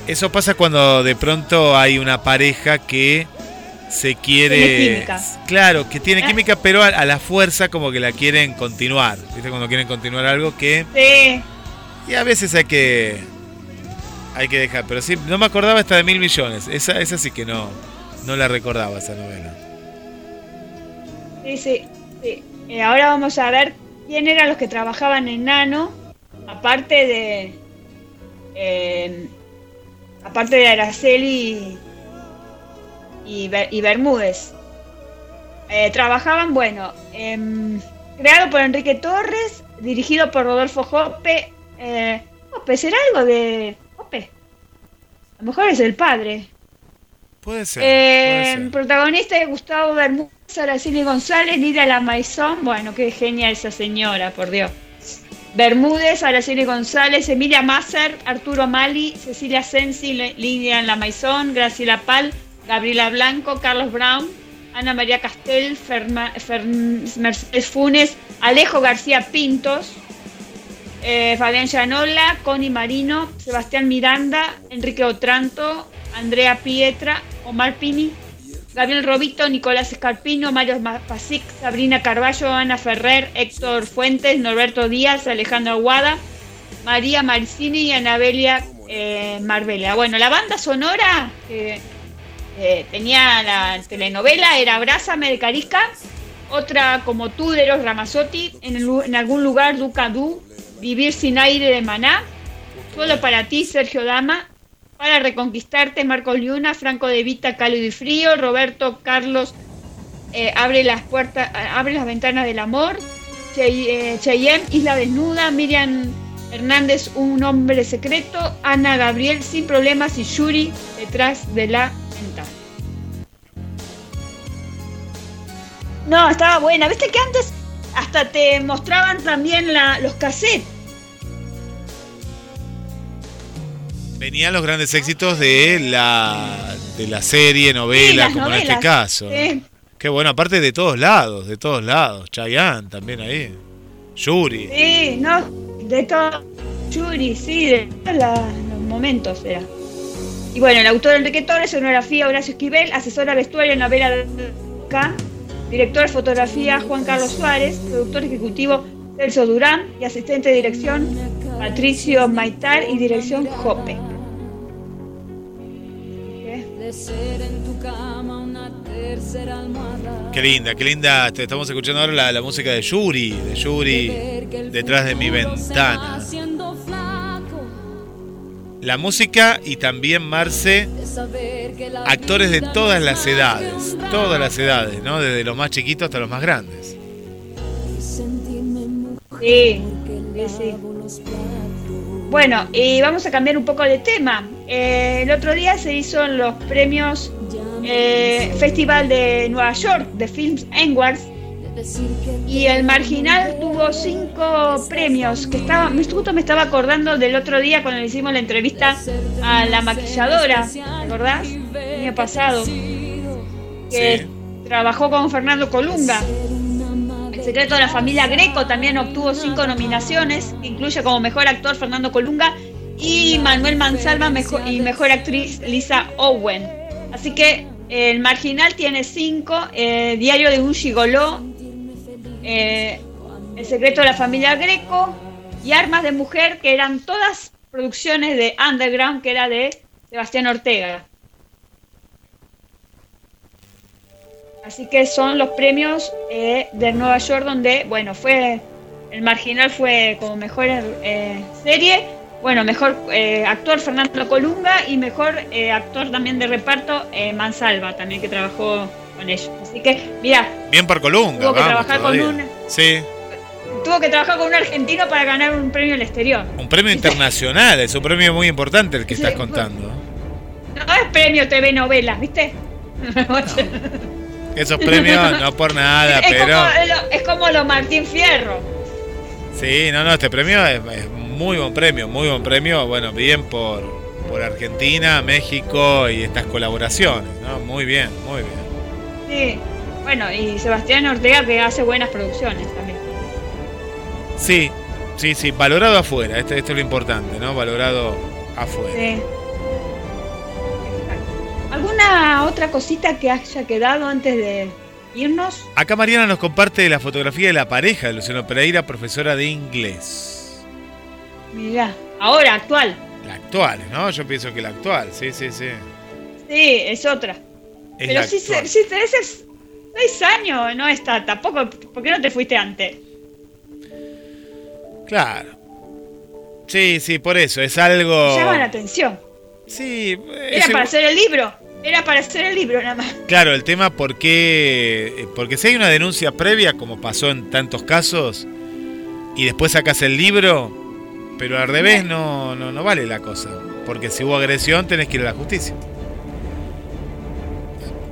S1: Eso pasa cuando de pronto hay una pareja que se quiere.
S2: Tiene química.
S1: Claro, que tiene [LAUGHS] química, pero a, a la fuerza como que la quieren continuar. ¿Viste? Cuando quieren continuar algo que.
S2: Sí.
S1: Y a veces hay que. Hay que dejar. Pero sí, no me acordaba esta de mil millones. Esa, esa sí que no. No la recordaba esa novela.
S2: Sí, sí, sí. Eh, ahora vamos a ver quién eran los que trabajaban en Nano, aparte de. Eh, aparte de Araceli y, y, Ber- y Bermúdez. Eh, trabajaban, bueno, em, creado por Enrique Torres, dirigido por Rodolfo Jope. Eh, Jope, ¿será algo de Jope? A lo mejor es el padre.
S1: Puede ser.
S2: Eh,
S1: puede ser.
S2: protagonista de Gustavo Bermúdez, Araceli González, Lidia Lamaizón. Bueno, qué genial esa señora, por Dios. Bermúdez, Araceli González, Emilia Masser, Arturo Mali, Cecilia Sensi, Lidia Lamaizón, Graciela Pal, Gabriela Blanco, Carlos Brown, Ana María Castel, Ferma- Fer- Mercedes Funes, Alejo García Pintos, eh, Fabián Llanola, Connie Marino, Sebastián Miranda, Enrique Otranto, Andrea Pietra, Omar Pini, Gabriel Robito, Nicolás Escarpino, Mario Ma- Pasic, Sabrina Carballo, Ana Ferrer, Héctor Fuentes, Norberto Díaz, Alejandro Aguada, María Maricini y Anabelia eh, Marbella. Bueno, la banda sonora que eh, tenía la telenovela era Abrázame de Carica, otra como tú de los lu- en algún lugar Duca Du, Vivir sin aire de Maná, Solo para ti Sergio Dama, Para reconquistarte Marco Liuna, Franco de Vita Cálido y Frío, Roberto Carlos eh, Abre las puertas, abre las ventanas del amor, Chey- eh, Cheyenne Isla Desnuda, Miriam Hernández Un hombre secreto, Ana Gabriel Sin problemas y Yuri detrás de la ventana. No, estaba buena. ¿Viste que antes hasta te mostraban también los cassettes?
S1: Venían los grandes éxitos de la, de la serie, novela,
S2: Sí,
S1: como en este caso. ¿no?
S2: Sí.
S1: Qué bueno, aparte de todos lados, de todos lados. Chayanne también ahí. Yuri.
S2: Sí, no, de todo. Yuri, sí, de todos los momentos era. Y bueno, el autor Enrique Torres, sonografía Horacio Esquivel, asesora vestuario Navela K, director de fotografía Juan Carlos Suárez, productor ejecutivo Celso Durán y asistente de dirección Patricio Maitar y dirección Jope.
S1: Qué linda, qué linda. Estamos escuchando ahora la, la música de Yuri, de Yuri, detrás de mi ventana. La música y también Marce, actores de todas las edades, todas las edades, ¿no? Desde los más chiquitos hasta los más grandes.
S2: Sí, sí, sí. Bueno, y vamos a cambiar un poco de tema. Eh, el otro día se hizo los premios eh, Festival de Nueva York de Films Awards y el Marginal tuvo cinco premios que estaba, me justo me estaba acordando del otro día cuando le hicimos la entrevista a la maquilladora, ¿te acordás? El año pasado, que trabajó con Fernando Colunga. El secreto de la familia Greco también obtuvo cinco nominaciones, incluye como mejor actor Fernando Colunga y Manuel Mansalva mejor, y mejor actriz Lisa Owen. Así que el Marginal tiene cinco, eh, Diario de un Gigoló, eh, El secreto de la familia Greco y Armas de Mujer, que eran todas producciones de Underground, que era de Sebastián Ortega. Así que son los premios eh, de Nueva York donde, bueno, fue el marginal fue como mejor eh, serie, bueno, mejor eh, actor Fernando Colunga y mejor eh, actor también de reparto eh, Mansalva, también que trabajó con ellos. Así que, mira,
S1: Bien por Colunga,
S2: tuvo que
S1: vamos,
S2: trabajar con un
S1: Sí,
S2: tuvo que trabajar con un argentino para ganar un premio al exterior.
S1: un premio internacional, es un premio muy importante el que
S2: Sí,
S1: estás contando.
S2: No es premio TV novelas, ¿viste? [LAUGHS]
S1: Esos premios no por nada,
S2: es,
S1: pero...
S2: como, es como lo Martín Fierro.
S1: Sí, no, no, este premio es, es muy buen premio, muy buen premio. Bueno, bien por, por Argentina, México y estas colaboraciones, ¿no? Muy bien, muy bien.
S2: Sí. Bueno, y Sebastián Ortega que hace buenas producciones también.
S1: Sí, sí, sí, valorado afuera, esto, esto es lo importante, ¿no? Valorado afuera.
S2: Sí. ¿Alguna otra cosita que haya quedado antes de irnos?
S1: Acá Mariana nos comparte la fotografía de la pareja de Luciano Pereira, profesora de inglés.
S2: Mirá, ahora, actual.
S1: La actual, ¿no? Yo pienso que la actual, sí, sí, sí.
S2: Sí, es otra.
S1: Es
S2: Pero si, si tenés es- seis años, no está tampoco. ¿Por qué no te fuiste antes?
S1: Claro. Sí, sí, por eso, es algo...
S2: Llama la atención.
S1: Sí,
S2: Era para hacer el libro. Era para hacer el libro nada más.
S1: Claro, el tema porque, porque si hay una denuncia previa, como pasó en tantos casos, y después sacas el libro, pero al revés no, no, no vale la cosa. Porque si hubo agresión tenés que ir a la justicia.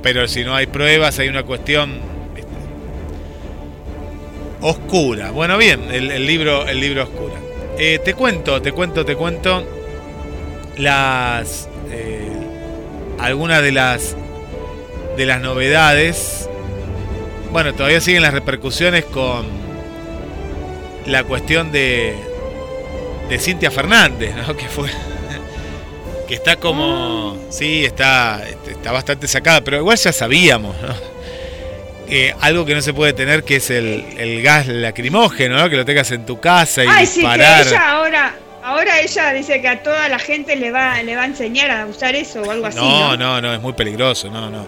S1: Pero si no hay pruebas, hay una cuestión oscura. Bueno, bien, el, el libro, el libro oscura. Eh, te cuento, te cuento, te cuento las eh, algunas de las de las novedades. Bueno, todavía siguen las repercusiones con la cuestión de de Cintia Fernández, ¿no? [LAUGHS] Que fue que está como sí, está está bastante sacada, pero igual ya sabíamos, ¿no? Que algo que no se puede tener que es el, el gas lacrimógeno, ¿no? Que lo tengas en tu casa y
S2: Ay, sí, que ella ahora. Ahora ella dice que a toda la gente le va, le va a enseñar a usar eso o algo así.
S1: No,
S2: No,
S1: no, no, es muy peligroso, no, no.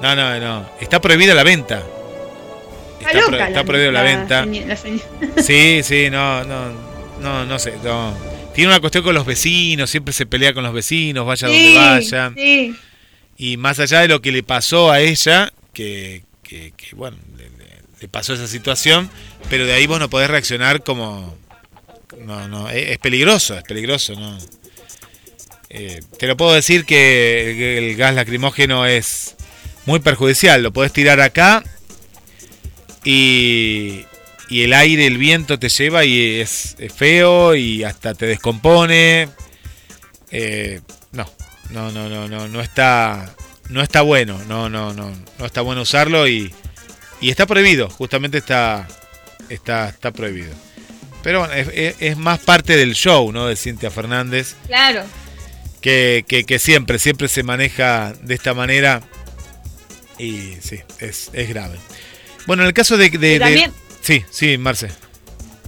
S1: No, no, no. Está prohibida la venta.
S2: Está,
S1: Está, pro-
S2: loca.
S1: está prohibida la, venta.
S2: la
S1: Sí, sí, no, no, no, no sé, no. Tiene una cuestión con los vecinos, siempre se pelea con los vecinos, vaya
S2: Sí,
S1: donde vaya.
S2: sí.
S1: Y más allá de lo que le pasó a ella, que, que, que, bueno, le, le- le pasó esa situación, pero de ahí vos no podés reaccionar como... No, no, es, es peligroso, es peligroso, ¿no? Eh, te lo puedo decir que el, el gas lacrimógeno es muy perjudicial, lo podés tirar acá y, y el aire, el viento te lleva y es, es feo y hasta te descompone. Eh, no, no, no, no, no, no está, no está bueno, no, no, no, no está bueno usarlo y, y está prohibido, justamente está, está, está prohibido. Pero bueno, es, es- más parte del show, ¿no? De Cintia Fernández,
S2: Claro.
S1: que, que, que siempre, siempre se maneja de esta manera y sí, es, es grave. Bueno, en el caso de... de-
S2: Y
S1: de-
S2: también-
S1: sí, sí, Marce.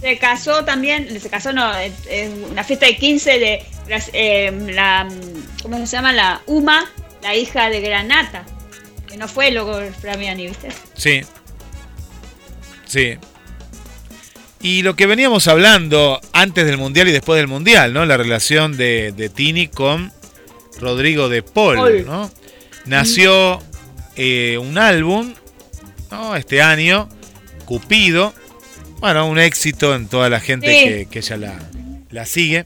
S2: se casó también, se casó no, en una fiesta de 15 de eh, la, ¿cómo se llama? La Uma, la hija de Granata, que no fue luego Framiani, ¿viste?
S1: Sí. Sí. Y lo que veníamos hablando antes del Mundial y después del Mundial, ¿no? La relación de, de Tini con Rodrigo de Paul,
S2: Paul.
S1: ¿no? Nació eh, un álbum, ¿no? Este año, Cupido. Bueno, un éxito en toda la gente
S2: Sí.
S1: que, que ella la, la sigue.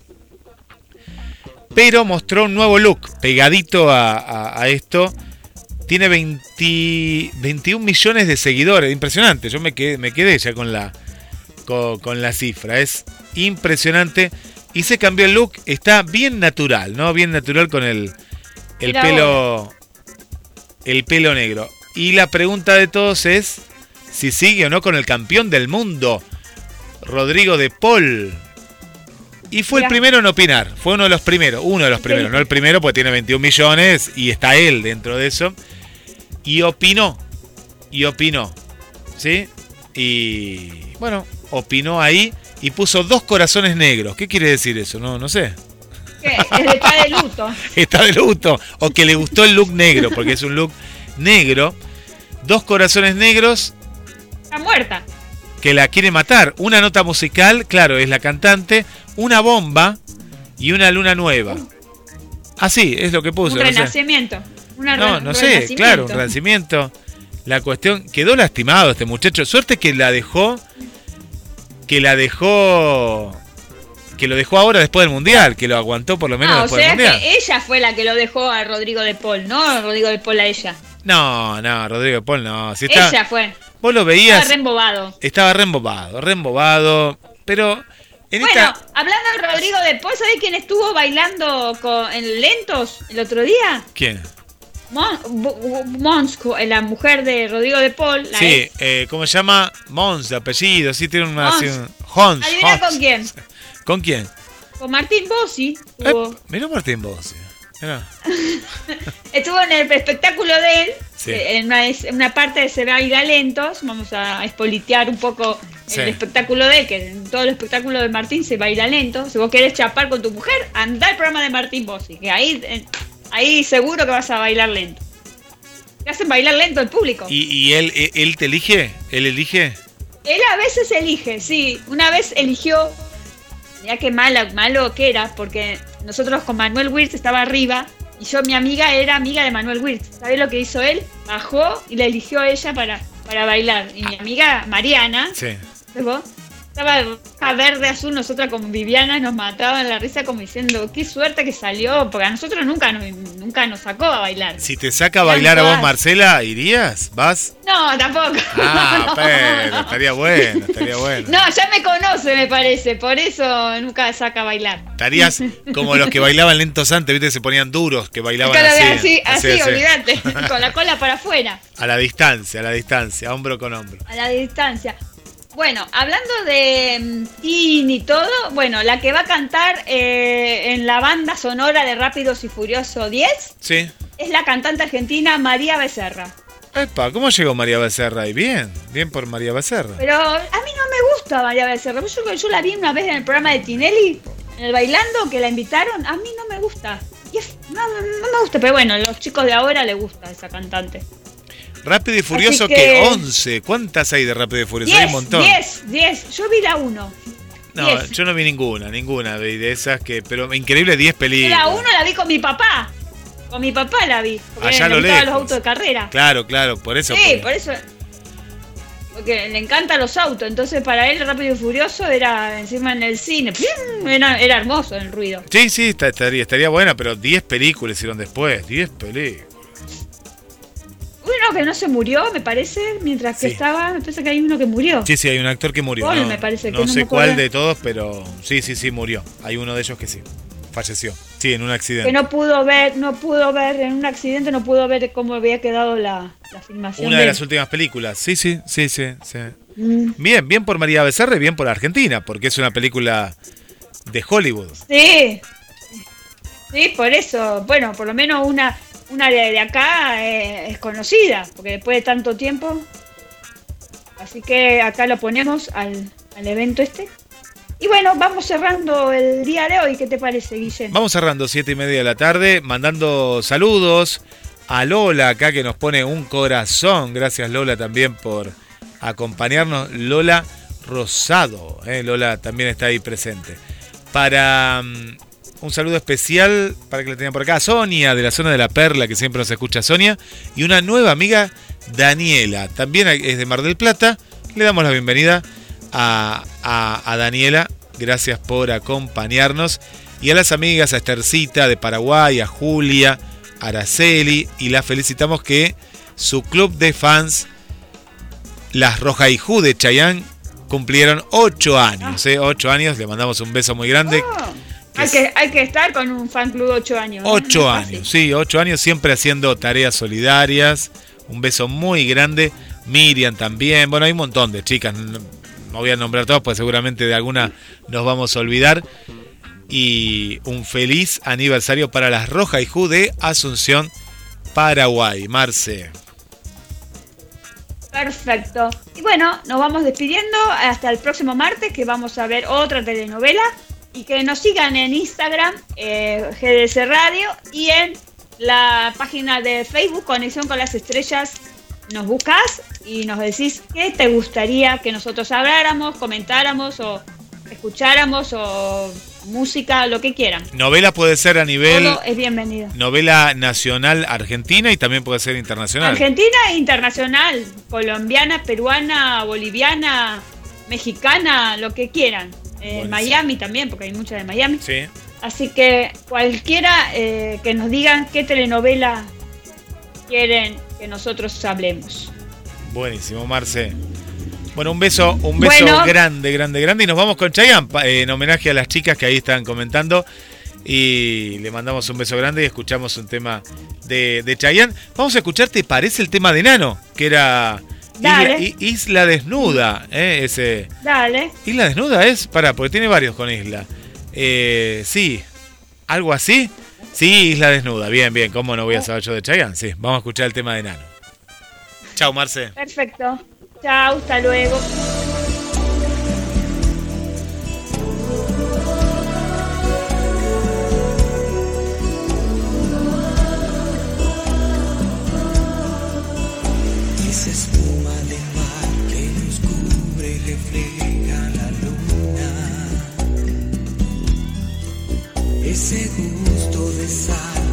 S1: Pero mostró un nuevo look, pegadito a, a- a esto. Tiene 20 21 millones de seguidores, impresionante. Yo me quedé, me quedé ya con la, con, con la cifra, es impresionante. Y se cambió el look, está bien natural, ¿no? Bien natural con el, el pelo el pelo negro. Y la pregunta de todos es si sigue o no con el campeón del mundo, Rodrigo de Paul. Y fue el primero en opinar, fue uno de los primeros, uno de los primeros, no el primero porque tiene 21 millones y está él dentro de eso. Y opinó, y opinó, ¿sí? Y bueno, opinó ahí y puso dos corazones negros. ¿Qué quiere decir eso? No, no sé.
S2: Está de luto. [LAUGHS]
S1: Está de luto. O que le gustó el look negro, porque es un look negro. Dos corazones negros
S2: Está muerta.
S1: que la quiere matar. Una nota musical, claro, es la cantante. Una bomba y una luna nueva. Así, es lo que puso.
S2: un renacimiento. Una
S1: No,
S2: re-
S1: no sé, claro, un renacimiento. La cuestión, quedó lastimado este muchacho. Suerte que la dejó, que la dejó, que lo dejó ahora después del Mundial, que lo aguantó por lo menos
S2: Ah, o
S1: después
S2: sea
S1: del Mundial.
S2: que ella fue la que lo dejó a Rodrigo de Paul, no Rodrigo de Paul a ella.
S1: No, no, Rodrigo Paul no. Si está,
S2: ella fue.
S1: Vos lo
S2: Estaba
S1: veías,
S2: re embobado.
S1: estaba reembobado, reembobado, pero en
S2: Bueno,
S1: esta...
S2: hablando de Rodrigo de Paul, ¿sabés quién estuvo bailando con, en lentos el otro día?
S1: ¿Quién?
S2: Mon- Bu- Bu- Mons, co- la mujer de Rodrigo de Paul. La
S1: Sí, eh, ¿cómo se llama? Mons, de apellido, sí tiene una...
S2: Mons.
S1: un- Hons,
S2: con quién.
S1: ¿Con quién?
S2: Con Martín Bossi.
S1: Eh, mirá Martín Bossi. Mirá. [LAUGHS]
S2: estuvo en el espectáculo de él.
S1: Sí.
S2: eh, En una, en una parte de Se baila lentos. Vamos a espolitear un poco
S1: Sí.
S2: el espectáculo de él, que en todo el espectáculo de Martín se baila lento. Si vos querés chapar con tu mujer, anda al programa de Martín Bossi. Que ahí, eh, ahí seguro que vas a bailar lento. Te hacen bailar lento el público.
S1: ¿Y, y él, él, él te elige? ¿Él elige?
S2: Él a veces elige, sí. Una vez eligió, ya que malo, malo que era, porque nosotros con Manuel Wirtz estaba arriba y yo, mi amiga, era amiga de Manuel Wirtz. ¿Sabés lo que hizo él? Bajó y la eligió a ella para, para bailar. Y mi amiga Mariana,
S1: Sí.
S2: ¿ves vos? Estaba a verde azul, nosotras con Viviana nos mataban la risa como diciendo, qué suerte que salió, porque a nosotros nunca nos, nunca nos sacó a bailar.
S1: Si te saca a bailar a vos, Marcela, ¿irías? ¿Vas?
S2: No, tampoco.
S1: Ah, [LAUGHS]
S2: No.
S1: pero estaría bueno, estaría bueno.
S2: No, ya me conoce, me parece, por eso nunca saca a bailar.
S1: Estarías como los que bailaban lentos antes, ¿viste? Se ponían duros, que bailaban
S2: Claro,
S1: así.
S2: así, así, olvídate, [LAUGHS] con la cola para afuera,
S1: A la distancia, a la distancia, hombro con hombro.
S2: a la distancia. Bueno, hablando de mm, Teen y todo, bueno, la que va a cantar eh, en la banda sonora de Rápidos y Furioso 10
S1: Sí.
S2: es la cantante argentina María Becerra.
S1: Epa, ¿cómo llegó María Becerra ahí? Bien, bien por María Becerra.
S2: Pero a mí no me gusta María Becerra. Yo, yo la vi una vez en el programa de Tinelli, en el bailando, que la invitaron. A mí no me gusta. Y es- no, no- no me gusta, pero bueno, a los chicos de ahora les gusta esa cantante.
S1: Rápido y Furioso,
S2: Así
S1: que...
S2: que-
S1: 11. ¿Cuántas hay de Rápido y Furioso? hay un
S2: 10,
S1: montón.
S2: 10, 10. Yo vi la 1.
S1: No,
S2: 10.
S1: yo no vi ninguna, ninguna de esas que. Pero increíble 10
S2: Yo
S1: películas.
S2: la 1 la vi con mi papá. Con mi papá la vi.
S1: Allá lo lejos.
S2: los autos de carrera.
S1: Claro, claro, por eso.
S2: Sí,
S1: por-
S2: por eso. Porque le encantan los autos. Entonces para él Rápido y Furioso era encima en el cine. Era, era hermoso el ruido.
S1: Sí, sí, estaría, estaría buena, pero 10 películas hicieron después. 10 películas.
S2: Uno que no se murió, me parece, mientras que
S1: Sí.
S2: estaba, me parece que hay uno que murió.
S1: Sí, sí, hay un actor que murió.
S2: Paul,
S1: no,
S2: me parece que
S1: no
S2: no
S1: sé cuál de todos, pero sí, sí, sí, murió. Hay uno de ellos que sí. Falleció. Sí, en un accidente.
S2: Que no pudo ver, no pudo ver, en un accidente no pudo ver cómo había quedado la, la filmación.
S1: Una de
S2: de
S1: las últimas películas. Sí, sí, sí, sí, sí.
S2: Mm,
S1: Bien, bien por María Becerra y bien por Argentina, porque es una película de Hollywood.
S2: Sí. Sí, por eso. Bueno, por lo menos una, una de, de acá eh, es conocida, porque después de tanto tiempo. Así que acá lo ponemos al, al evento este. Y bueno, vamos cerrando el día de hoy. ¿Qué te parece, Guille?
S1: Vamos cerrando siete y media de la tarde, mandando saludos a Lola acá que nos pone un corazón. Gracias Lola también por acompañarnos. Lola Rosado, ¿eh? Lola también está ahí presente. Para um, un saludo especial, para que la tengan por acá, Sonia de la zona de la Perla, que siempre nos escucha Sonia, y una nueva amiga, Daniela, también es de Mar del Plata. Le damos la bienvenida a, a, a Daniela, gracias por acompañarnos. Y a las amigas, a Estercita de Paraguay, a Julia, Araceli, y la felicitamos que su club de fans, las Rojaijú de Chayán, cumplieron ocho años. ¿eh? Ocho años, le mandamos un beso muy grande.
S2: Oh, hay, que, hay que estar con un fan club de ocho años. ¿no?
S1: Ocho
S2: No es fácil.
S1: años, sí, ocho años siempre haciendo tareas solidarias. Un beso muy grande. Miriam también. Bueno, hay un montón de chicas. No, no voy a nombrar todas, pues seguramente de alguna nos vamos a olvidar. Y un feliz aniversario para las Roja y Ju de Asunción, Paraguay. Marce.
S2: Perfecto. Y bueno, nos vamos despidiendo hasta el próximo martes que vamos a ver otra telenovela y que nos sigan en Instagram, eh, GDS Radio y en la página de Facebook Conexión con las Estrellas. Nos buscas y nos decís qué te gustaría que nosotros habláramos, comentáramos o escucháramos o música, lo que quieran.
S1: Novela puede ser a nivel.
S2: Todo es bienvenido.
S1: Novela nacional argentina y también puede ser internacional.
S2: Argentina e internacional, colombiana, peruana, boliviana, mexicana, lo que quieran. Eh,
S1: Buenísimo.
S2: Miami también, porque hay muchas de Miami.
S1: Sí.
S2: Así que cualquiera eh, que nos digan qué telenovela quieren que nosotros hablemos.
S1: Buenísimo, Marce. Bueno, un beso, un beso
S2: Bueno.
S1: grande, grande, grande. Y nos vamos con Chayanne eh, en homenaje a las chicas que ahí están comentando. Y le mandamos un beso grande y escuchamos un tema de, de Chayanne. Vamos a escuchar, ¿te parece el tema de Nano? Que era
S2: Dale.
S1: Isla Desnuda. ¿eh? Ese,
S2: Dale.
S1: Isla Desnuda es, pará, porque tiene varios con Isla. Eh, sí, algo así. Sí, Isla Desnuda. Bien, bien. ¿Cómo no voy a saber yo de Chayanne? Sí, vamos a escuchar el tema de Nano. Chao, Marce.
S2: Perfecto. Chao, hasta luego.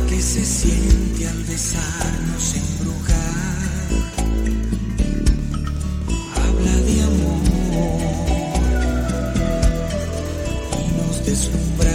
S4: Que se siente al besarnos embrujar. Habla de amor y nos deslumbra.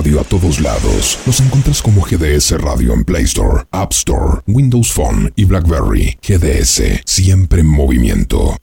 S5: Radio a todos lados. Nos encuentras como GDS Radio en Play Store, App Store, Windows Phone y BlackBerry. GDS, siempre en movimiento.